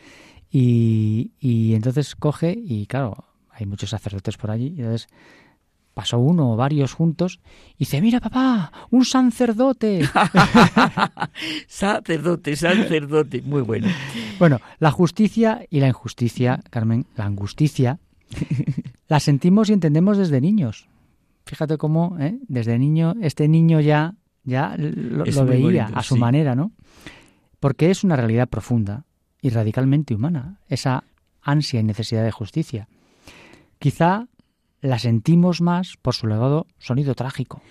y, y entonces coge y claro, hay muchos sacerdotes por allí, y entonces pasó uno o varios juntos y dice, mira papá, un sacerdote. sacerdote, sacerdote, muy bueno. Bueno, la justicia y la injusticia, Carmen, la angusticia, la sentimos y entendemos desde niños. Fíjate cómo, ¿eh? desde niño, este niño ya, ya lo, veía a su manera, ¿no? Porque es una realidad profunda y radicalmente humana, esa ansia y necesidad de justicia. Quizá la sentimos más por su legado sonido trágico.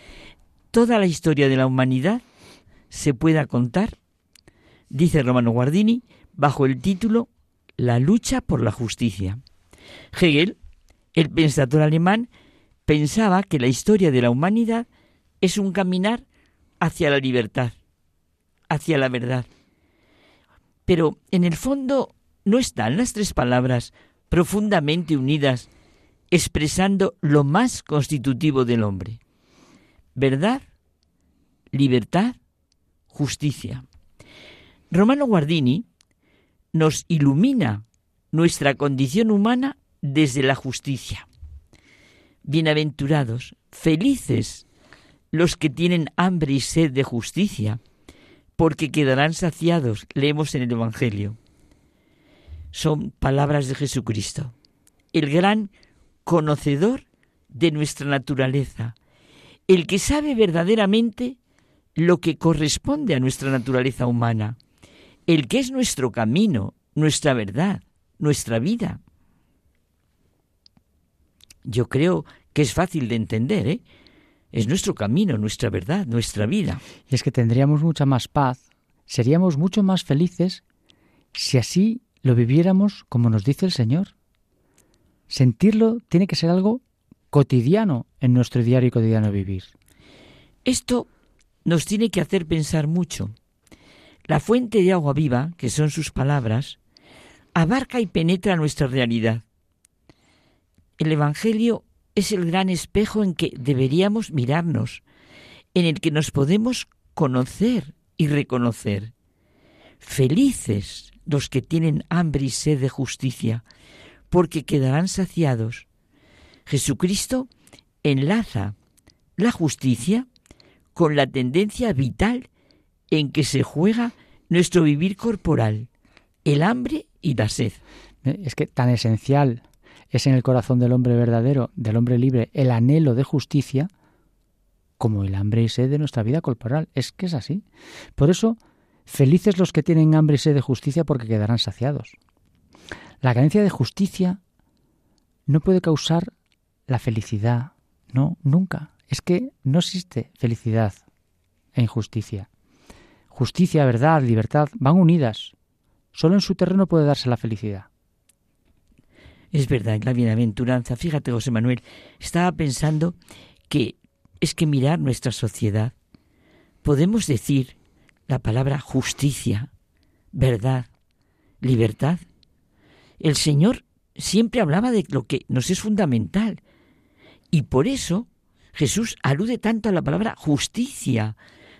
Toda la historia de la humanidad se pueda contar, dice Romano Guardini, bajo el título La lucha por la justicia. Hegel, el pensador alemán, pensaba que la historia de la humanidad es un caminar hacia la libertad, hacia la verdad. Pero en el fondo no están las tres palabras profundamente unidas expresando lo más constitutivo del hombre. Verdad, libertad, justicia. Romano Guardini nos ilumina nuestra condición humana desde la justicia. Bienaventurados, felices los que tienen hambre y sed de justicia, porque quedarán saciados, leemos en el Evangelio. Son palabras de Jesucristo, el gran conocedor de nuestra naturaleza, el que sabe verdaderamente lo que corresponde a nuestra naturaleza humana, el que es nuestro camino, nuestra verdad, nuestra vida. Yo creo que es fácil de entender, ¿eh? Es nuestro camino, nuestra verdad, nuestra vida. Y es que tendríamos mucha más paz, seríamos mucho más felices si así lo viviéramos como nos dice el Señor. Sentirlo tiene que ser algo cotidiano en nuestro diario y cotidiano vivir. Esto nos tiene que hacer pensar mucho. La fuente de agua viva, que son sus palabras, abarca y penetra nuestra realidad. El Evangelio es el gran espejo en que deberíamos mirarnos, en el que nos podemos conocer y reconocer. Felices los que tienen hambre y sed de justicia, porque quedarán saciados. Jesucristo enlaza la justicia con la tendencia vital en que se juega nuestro vivir corporal, el hambre y la sed. Es que tan esencial es en el corazón del hombre verdadero, del hombre libre, el anhelo de justicia, como el hambre y sed de nuestra vida corporal. Es que es así. Por eso, felices los que tienen hambre y sed de justicia porque quedarán saciados. La carencia de justicia no puede causar la felicidad. No, nunca. Es que no existe felicidad e injusticia. Justicia, verdad, libertad van unidas. Solo en su terreno puede darse la felicidad. Es verdad, la bienaventuranza. Fíjate, José Manuel, estaba pensando que es que mirar nuestra sociedad, podemos decir la palabra justicia, verdad, libertad. El Señor siempre hablaba de lo que nos es fundamental. Y por eso Jesús alude tanto a la palabra justicia,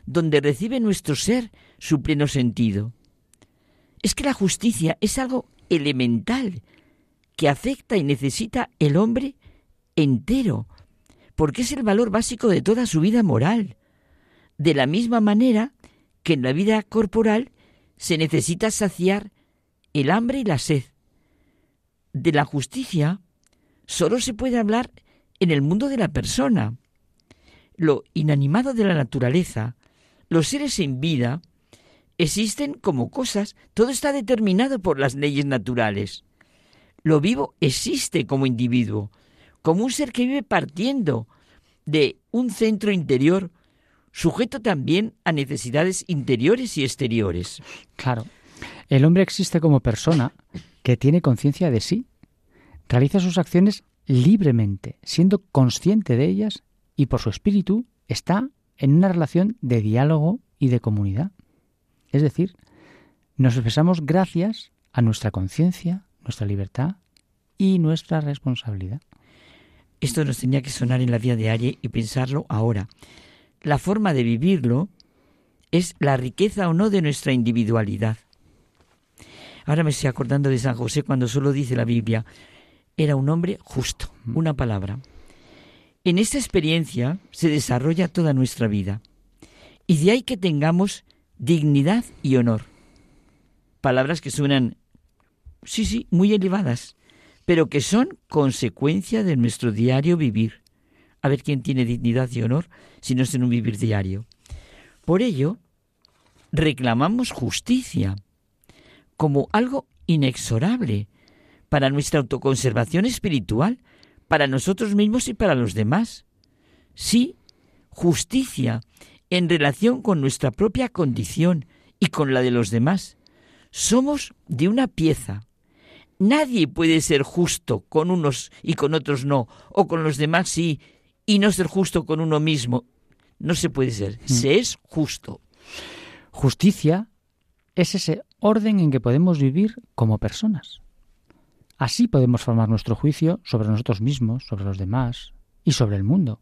donde recibe nuestro ser su pleno sentido. Es que la justicia es algo elemental que afecta y necesita el hombre entero, porque es el valor básico de toda su vida moral. De la misma manera que en la vida corporal se necesita saciar el hambre y la sed. De la justicia solo se puede hablar en el mundo de la persona. Lo inanimado de la naturaleza, los seres sin vida, existen como cosas, todo está determinado por las leyes naturales. Lo vivo existe como individuo, como un ser que vive partiendo de un centro interior, sujeto también a necesidades interiores y exteriores. Claro. El hombre existe como persona que tiene conciencia de sí, realiza sus acciones libremente, siendo consciente de ellas y por su espíritu está en una relación de diálogo y de comunidad. Es decir, nos expresamos gracias a nuestra conciencia, nuestra libertad y nuestra responsabilidad. Esto nos tenía que sonar en la vida diaria y pensarlo ahora. La forma de vivirlo es la riqueza o no de nuestra individualidad. Ahora me estoy acordando de San José cuando solo dice la Biblia, era un hombre justo, mm. una palabra. En esta experiencia se desarrolla toda nuestra vida. Y de ahí que tengamos dignidad y honor. Palabras que suenan, sí, sí, muy elevadas, pero que son consecuencia de nuestro diario vivir. A ver quién tiene dignidad y honor si no es en un vivir diario. Por ello, reclamamos justicia como algo inexorable para nuestra autoconservación espiritual, para nosotros mismos y para los demás. Sí, justicia en relación con nuestra propia condición y con la de los demás. Somos de una pieza. Nadie puede ser justo con unos y con otros no, o con los demás sí, y no ser justo con uno mismo. No se puede ser. Mm. Se es justo. Justicia es ese orden en que podemos vivir como personas. Así podemos formar nuestro juicio sobre nosotros mismos, sobre los demás y sobre el mundo.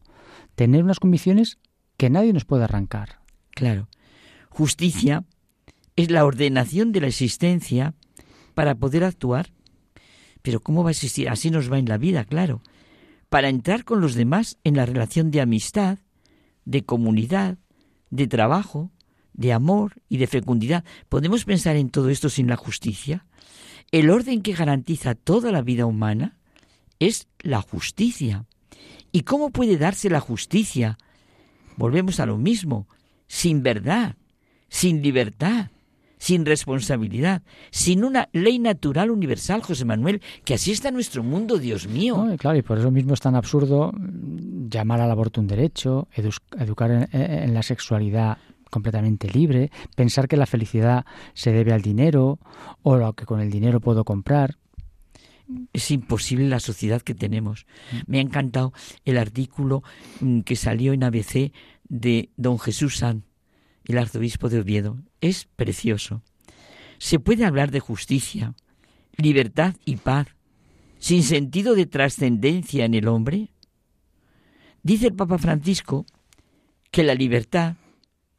Tener unas convicciones que nadie nos puede arrancar. Claro. Justicia es la ordenación de la existencia para poder actuar. Pero ¿cómo va a existir? Así nos va en la vida, claro. Para entrar con los demás en la relación de amistad, de comunidad, de trabajo, de amor y de fecundidad. ¿Podemos pensar en todo esto sin la justicia? El orden que garantiza toda la vida humana es la justicia. ¿Y cómo puede darse la justicia volvemos a lo mismo, sin verdad, sin libertad, sin responsabilidad, sin una ley natural universal, José Manuel, que así está nuestro mundo, Dios mío. claro, y por eso mismo es tan absurdo llamar al aborto un derecho, educar en, la sexualidad completamente libre, pensar que la felicidad se debe al dinero o lo que con el dinero puedo comprar. Es imposible la sociedad que tenemos. Me ha encantado el artículo mm, que salió en ABC de don Jesús San, el arzobispo de Oviedo. Es precioso. Se puede hablar de justicia, libertad y paz sin sentido de trascendencia en el hombre. Dice el Papa Francisco que la libertad,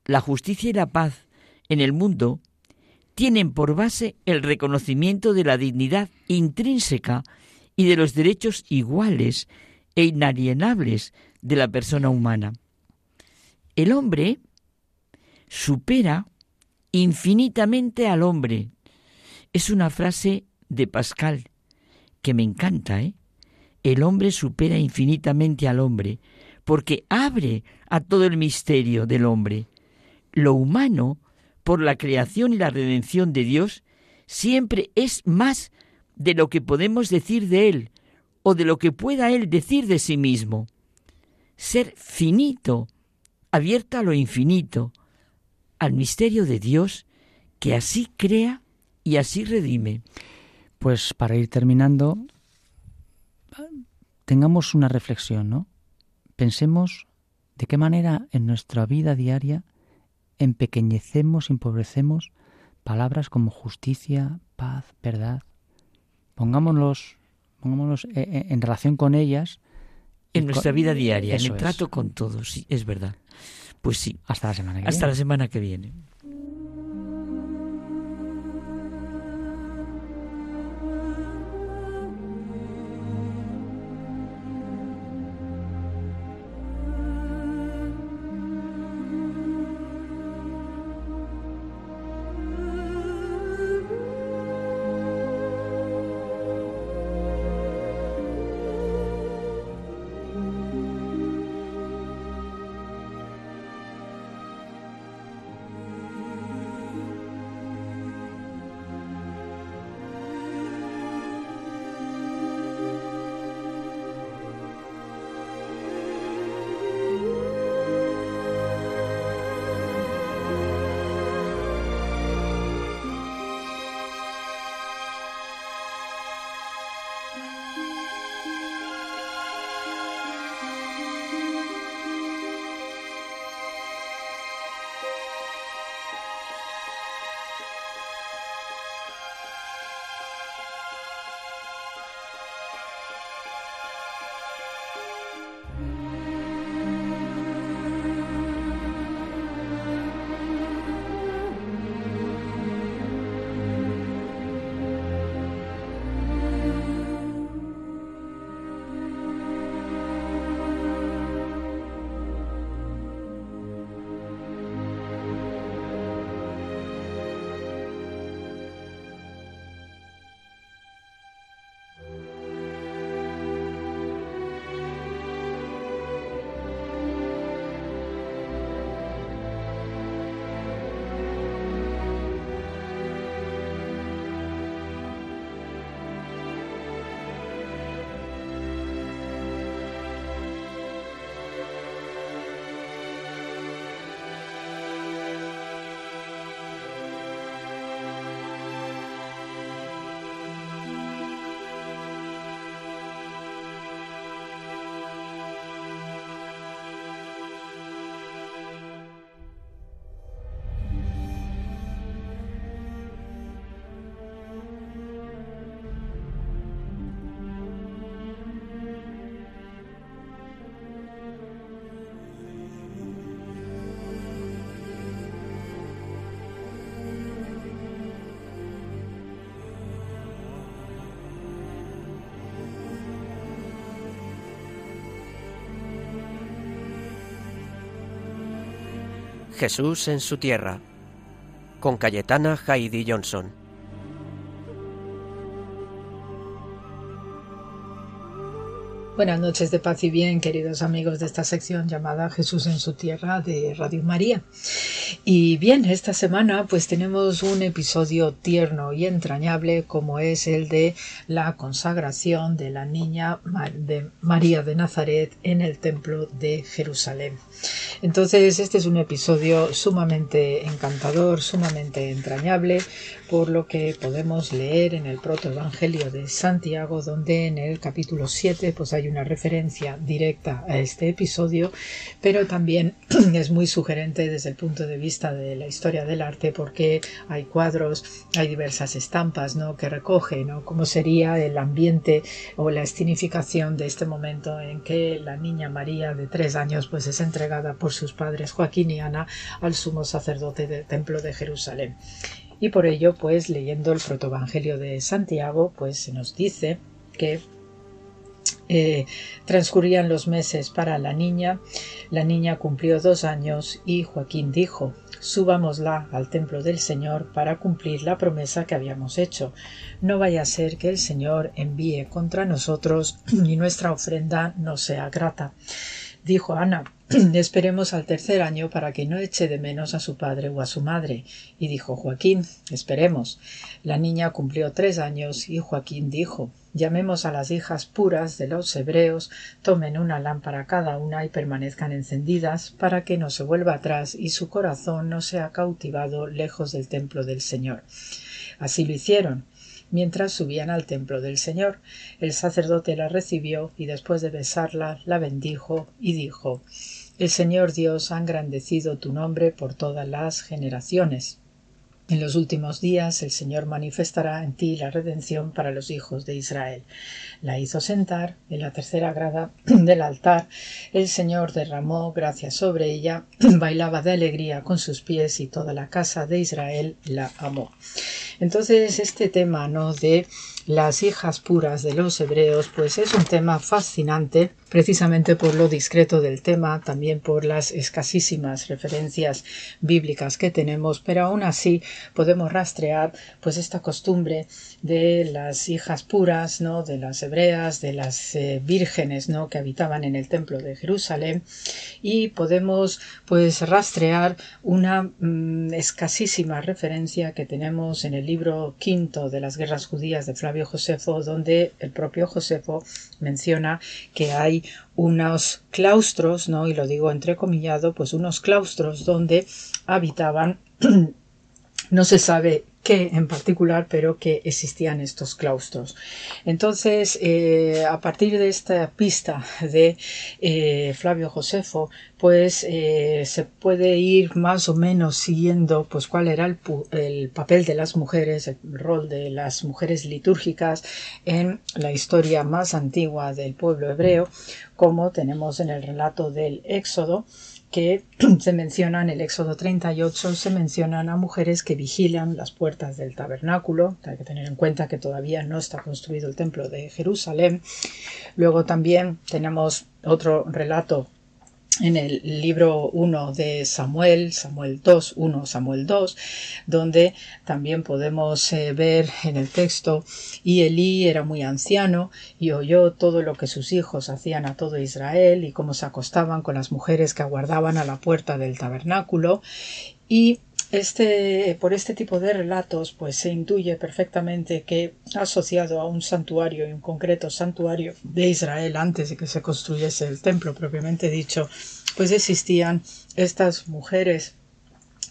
la justicia y la paz en el mundo tienen por base el reconocimiento de la dignidad intrínseca y de los derechos iguales e inalienables de la persona humana. El hombre supera infinitamente al hombre. Es una frase de Pascal que me encanta, ¿eh? El hombre supera infinitamente al hombre porque abre a todo el misterio del hombre. Lo humano, por la creación y la redención de Dios, siempre es más de lo que podemos decir de Él o de lo que pueda Él decir de sí mismo. Ser finito, abierto a lo infinito, al misterio de Dios que así crea y así redime. Pues para ir terminando, tengamos una reflexión, ¿no? Pensemos de qué manera en nuestra vida diaria empequeñecemos, empobrecemos palabras como justicia, paz, verdad. Pongámoslos, pongámoslos eh, eh, en relación con ellas. En nuestra vida diaria, en el trato con todos, sí, es verdad. Pues sí. Hasta la semana que viene. Hasta la semana que viene. Jesús en su tierra, con Cayetana Heidi Johnson. Buenas noches de paz y bien, queridos amigos de esta sección llamada Jesús en su tierra de Radio María. Y bien, esta semana pues tenemos un episodio tierno y entrañable como es el de la consagración de la niña de María de Nazaret en el templo de Jerusalén. Entonces, este es un episodio sumamente encantador, sumamente entrañable, por lo que podemos leer en el protoevangelio de Santiago, donde en el capítulo 7 pues hay una referencia directa a este episodio, pero también es muy sugerente desde el punto de vista de la historia del arte porque hay cuadros, hay diversas estampas ¿no? que recoge ¿no? cómo sería el ambiente o la escenificación de este momento en que la niña María de tres años pues es entregada por sus padres Joaquín y Ana al sumo sacerdote del templo de Jerusalén. Y por ello, pues leyendo el protoevangelio de Santiago, pues se nos dice que eh, transcurrían los meses para la niña, la niña cumplió dos años y Joaquín dijo Subámosla al templo del Señor para cumplir la promesa que habíamos hecho. No vaya a ser que el Señor envíe contra nosotros y nuestra ofrenda no sea grata. Dijo Ana, esperemos al tercer año para que no eche de menos a su padre o a su madre. Y dijo Joaquín, esperemos. La niña cumplió tres años y Joaquín dijo, llamemos a las hijas puras de los hebreos, tomen una lámpara cada una y permanezcan encendidas para que no se vuelva atrás y su corazón no sea cautivado lejos del templo del Señor. Así lo hicieron mientras subían al templo del Señor. El sacerdote la recibió y después de besarla la bendijo y dijo El Señor Dios ha engrandecido tu nombre por todas las generaciones. En los últimos días el Señor manifestará en ti la redención para los hijos de Israel. La hizo sentar en la tercera grada del altar. El Señor derramó gracia sobre ella, bailaba de alegría con sus pies y toda la casa de Israel la amó. Entonces este tema no de las hijas puras de los hebreos, pues es un tema fascinante, precisamente por lo discreto del tema, también por las escasísimas referencias bíblicas que tenemos, pero aún así podemos rastrear pues esta costumbre de las hijas puras, ¿no? de las hebreas, de las eh, vírgenes, ¿no? que habitaban en el templo de Jerusalén y podemos pues rastrear una mm, escasísima referencia que tenemos en el libro quinto de las guerras judías de Flavio Josefo, donde el propio Josefo menciona que hay unos claustros, ¿no? Y lo digo entrecomillado, pues unos claustros donde habitaban no se sabe qué en particular, pero que existían estos claustros. Entonces, eh, a partir de esta pista de eh, Flavio Josefo, pues eh, se puede ir más o menos siguiendo pues cuál era el, el, papel de las mujeres, el rol de las mujeres litúrgicas en la historia más antigua del pueblo hebreo, como tenemos en el relato del Éxodo, que se menciona en el Éxodo 38, se mencionan a mujeres que vigilan las puertas del tabernáculo. Hay que tener en cuenta que todavía no está construido el templo de Jerusalén. Luego también tenemos otro relato en el libro 1 de Samuel, Samuel 2, 1, Samuel 2, donde también podemos eh, ver en el texto, y Elí era muy anciano y oyó todo lo que sus hijos hacían a todo Israel y cómo se acostaban con las mujeres que aguardaban a la puerta del tabernáculo, y este, por este tipo de relatos, pues se intuye perfectamente que asociado a un santuario, y un concreto santuario de Israel antes de que se construyese el templo propiamente dicho, pues existían estas mujeres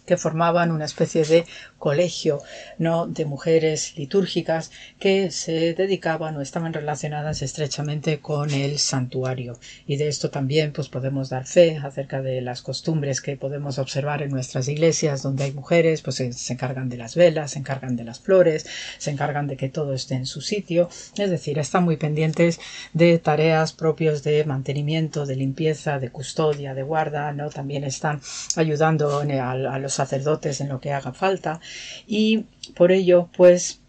que formaban una especie de colegio no de mujeres litúrgicas que se dedicaban o estaban relacionadas estrechamente con el santuario. Y de esto también pues podemos dar fe acerca de las costumbres que podemos observar en nuestras iglesias donde hay mujeres pues se, encargan de las velas se encargan de las flores se encargan de que todo esté en su sitio. Es decir están muy pendientes de tareas propias de mantenimiento de limpieza de custodia de guarda no también están ayudando a los sacerdotes en lo que haga falta y por ello pues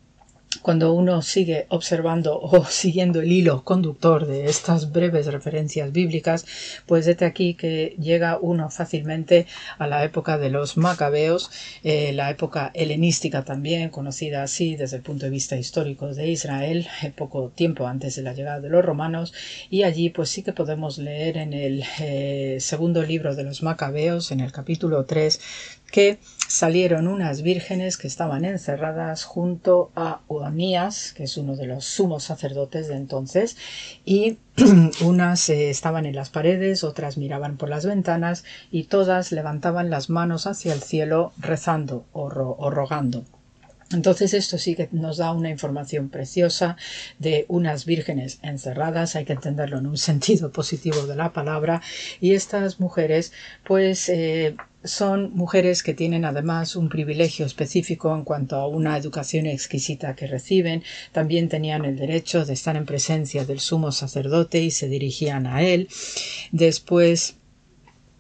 cuando uno sigue observando o siguiendo el hilo conductor de estas breves referencias bíblicas, pues desde aquí que llega uno fácilmente a la época de los macabeos, eh, la época helenística también, conocida así desde el punto de vista histórico de Israel, eh, poco tiempo antes de la llegada de los romanos, y allí pues sí que podemos leer en el eh, segundo libro de los macabeos, en el capítulo 3, que salieron unas vírgenes que estaban encerradas junto a Onías, que es uno de los sumos sacerdotes de entonces, y unas eh, estaban en las paredes, otras miraban por las ventanas, y todas levantaban las manos hacia el cielo rezando o rogando. Entonces esto sí que nos da una información preciosa de unas vírgenes encerradas, hay que entenderlo en un sentido positivo de la palabra, y estas mujeres pues eh, son mujeres que tienen además un privilegio específico en cuanto a una educación exquisita que reciben. También tenían el derecho de estar en presencia del sumo sacerdote y se dirigían a él. Después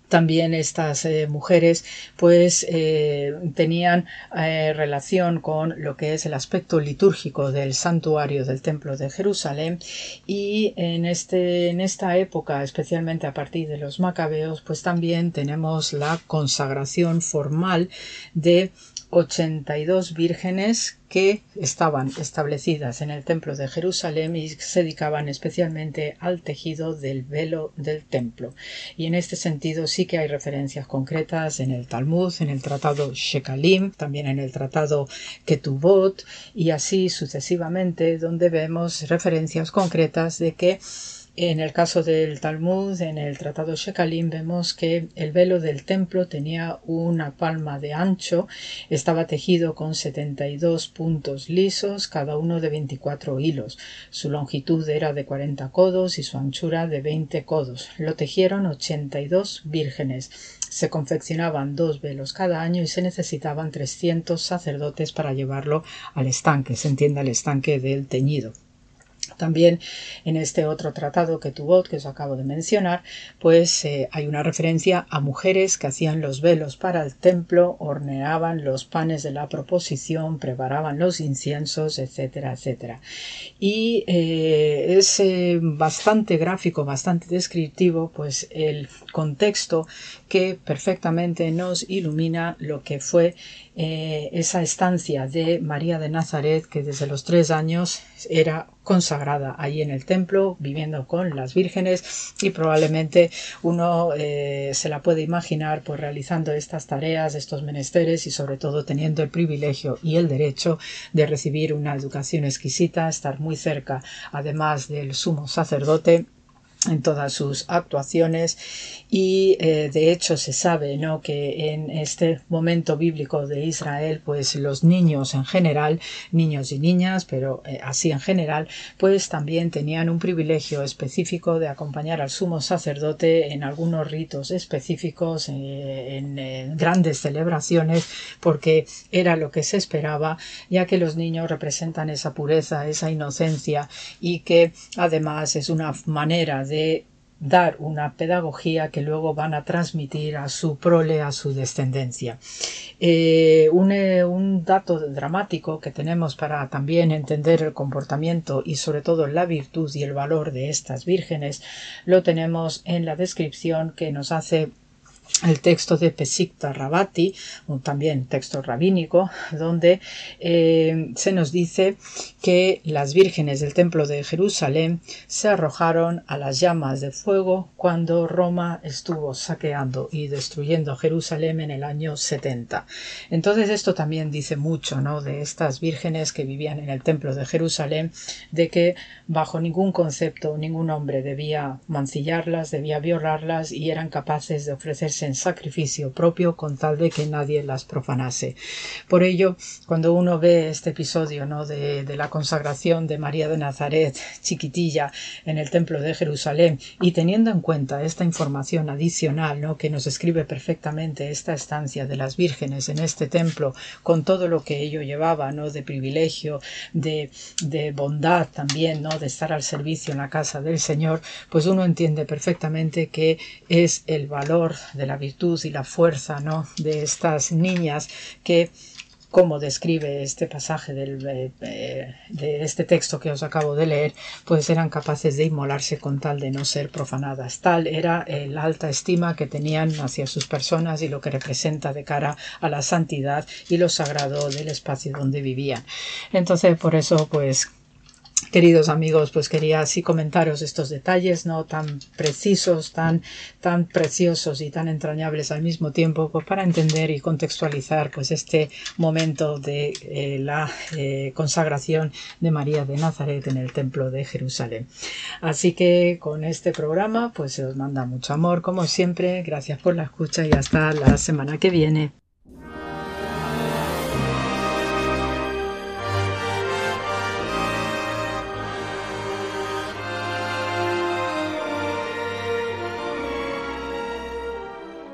también estas eh, mujeres pues eh, tenían eh, relación con lo que es el aspecto litúrgico del santuario del templo de Jerusalén. Y en este en esta época especialmente a partir de los macabeos pues también tenemos la consagración formal de 82 vírgenes que estaban establecidas en el templo de Jerusalén y se dedicaban especialmente al tejido del velo del templo. Y en este sentido sí que hay referencias concretas en el Talmud, en el tratado Shekalim, también en el tratado Ketubot y así sucesivamente donde vemos referencias concretas de que en el caso del Talmud, en el Tratado Shekalim, vemos que el velo del templo tenía una palma de ancho, estaba tejido con 72 puntos lisos, cada uno de 24 hilos. Su longitud era de 40 codos y su anchura de 20 codos. Lo tejieron 82 vírgenes. Se confeccionaban dos velos cada año y se necesitaban 300 sacerdotes para llevarlo al estanque, se entiende el estanque del teñido. También en este otro tratado que tuvo, que os acabo de mencionar, pues eh, hay una referencia a mujeres que hacían los velos para el templo, horneaban los panes de la proposición, preparaban los inciensos, etcétera, etcétera. Y eh, es eh, bastante gráfico, bastante descriptivo, pues el contexto que perfectamente nos ilumina lo que fue eh, esa estancia de María de Nazaret que desde los tres años era consagrada ahí en el templo viviendo con las vírgenes y probablemente uno eh, se la puede imaginar pues realizando estas tareas estos menesteres y sobre todo teniendo el privilegio y el derecho de recibir una educación exquisita estar muy cerca además del sumo sacerdote en todas sus actuaciones y eh, de hecho se sabe ¿no? que en este momento bíblico de Israel pues los niños en general niños y niñas pero eh, así en general pues también tenían un privilegio específico de acompañar al sumo sacerdote en algunos ritos específicos eh, en grandes celebraciones porque era lo que se esperaba ya que los niños representan esa pureza esa inocencia y que además es una manera de dar una pedagogía que luego van a transmitir a su prole, a su descendencia. Eh, eh, un, dato dramático que tenemos para también entender el comportamiento y sobre todo la virtud y el valor de estas vírgenes lo tenemos en la descripción que nos hace el texto de Pesikta Rabati, también texto rabínico, donde eh, se nos dice que las vírgenes del templo de Jerusalén se arrojaron a las llamas de fuego cuando Roma estuvo saqueando y destruyendo Jerusalén en el año 70. Entonces esto también dice mucho ¿no? de estas vírgenes que vivían en el templo de Jerusalén, de que bajo ningún concepto ningún hombre debía mancillarlas, debía violarlas y eran capaces de ofrecerse en sacrificio propio con tal de que nadie las profanase. Por ello, cuando uno ve este episodio ¿no? de, de la consagración de María de Nazaret, chiquitilla, en el templo de Jerusalén, y teniendo en cuenta esta información adicional ¿no? que nos escribe perfectamente esta estancia de las vírgenes en este templo, con todo lo que ello llevaba, ¿no? de privilegio, de, de bondad también, ¿no? de estar al servicio en la casa del Señor, pues uno entiende perfectamente que es el valor de la virtud y la fuerza ¿no? de estas niñas que como describe este pasaje del, eh, eh, de este texto que os acabo de leer, pues eran capaces de inmolarse con tal de no ser profanadas. Tal era la alta estima que tenían hacia sus personas y lo que representa de cara a la santidad y lo sagrado del espacio donde vivían. Entonces, por eso, pues Queridos amigos, pues quería así comentaros estos detalles, no tan precisos, tan, tan preciosos y tan entrañables al mismo tiempo, pues para entender y contextualizar pues este momento de eh, la eh, consagración de María de Nazaret en el templo de Jerusalén. Así que con este programa pues se os manda mucho amor, como siempre, gracias por la escucha y hasta la semana que viene.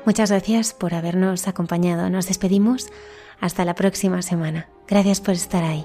Muchas gracias por habernos acompañado. Nos despedimos hasta la próxima semana. Gracias por estar ahí.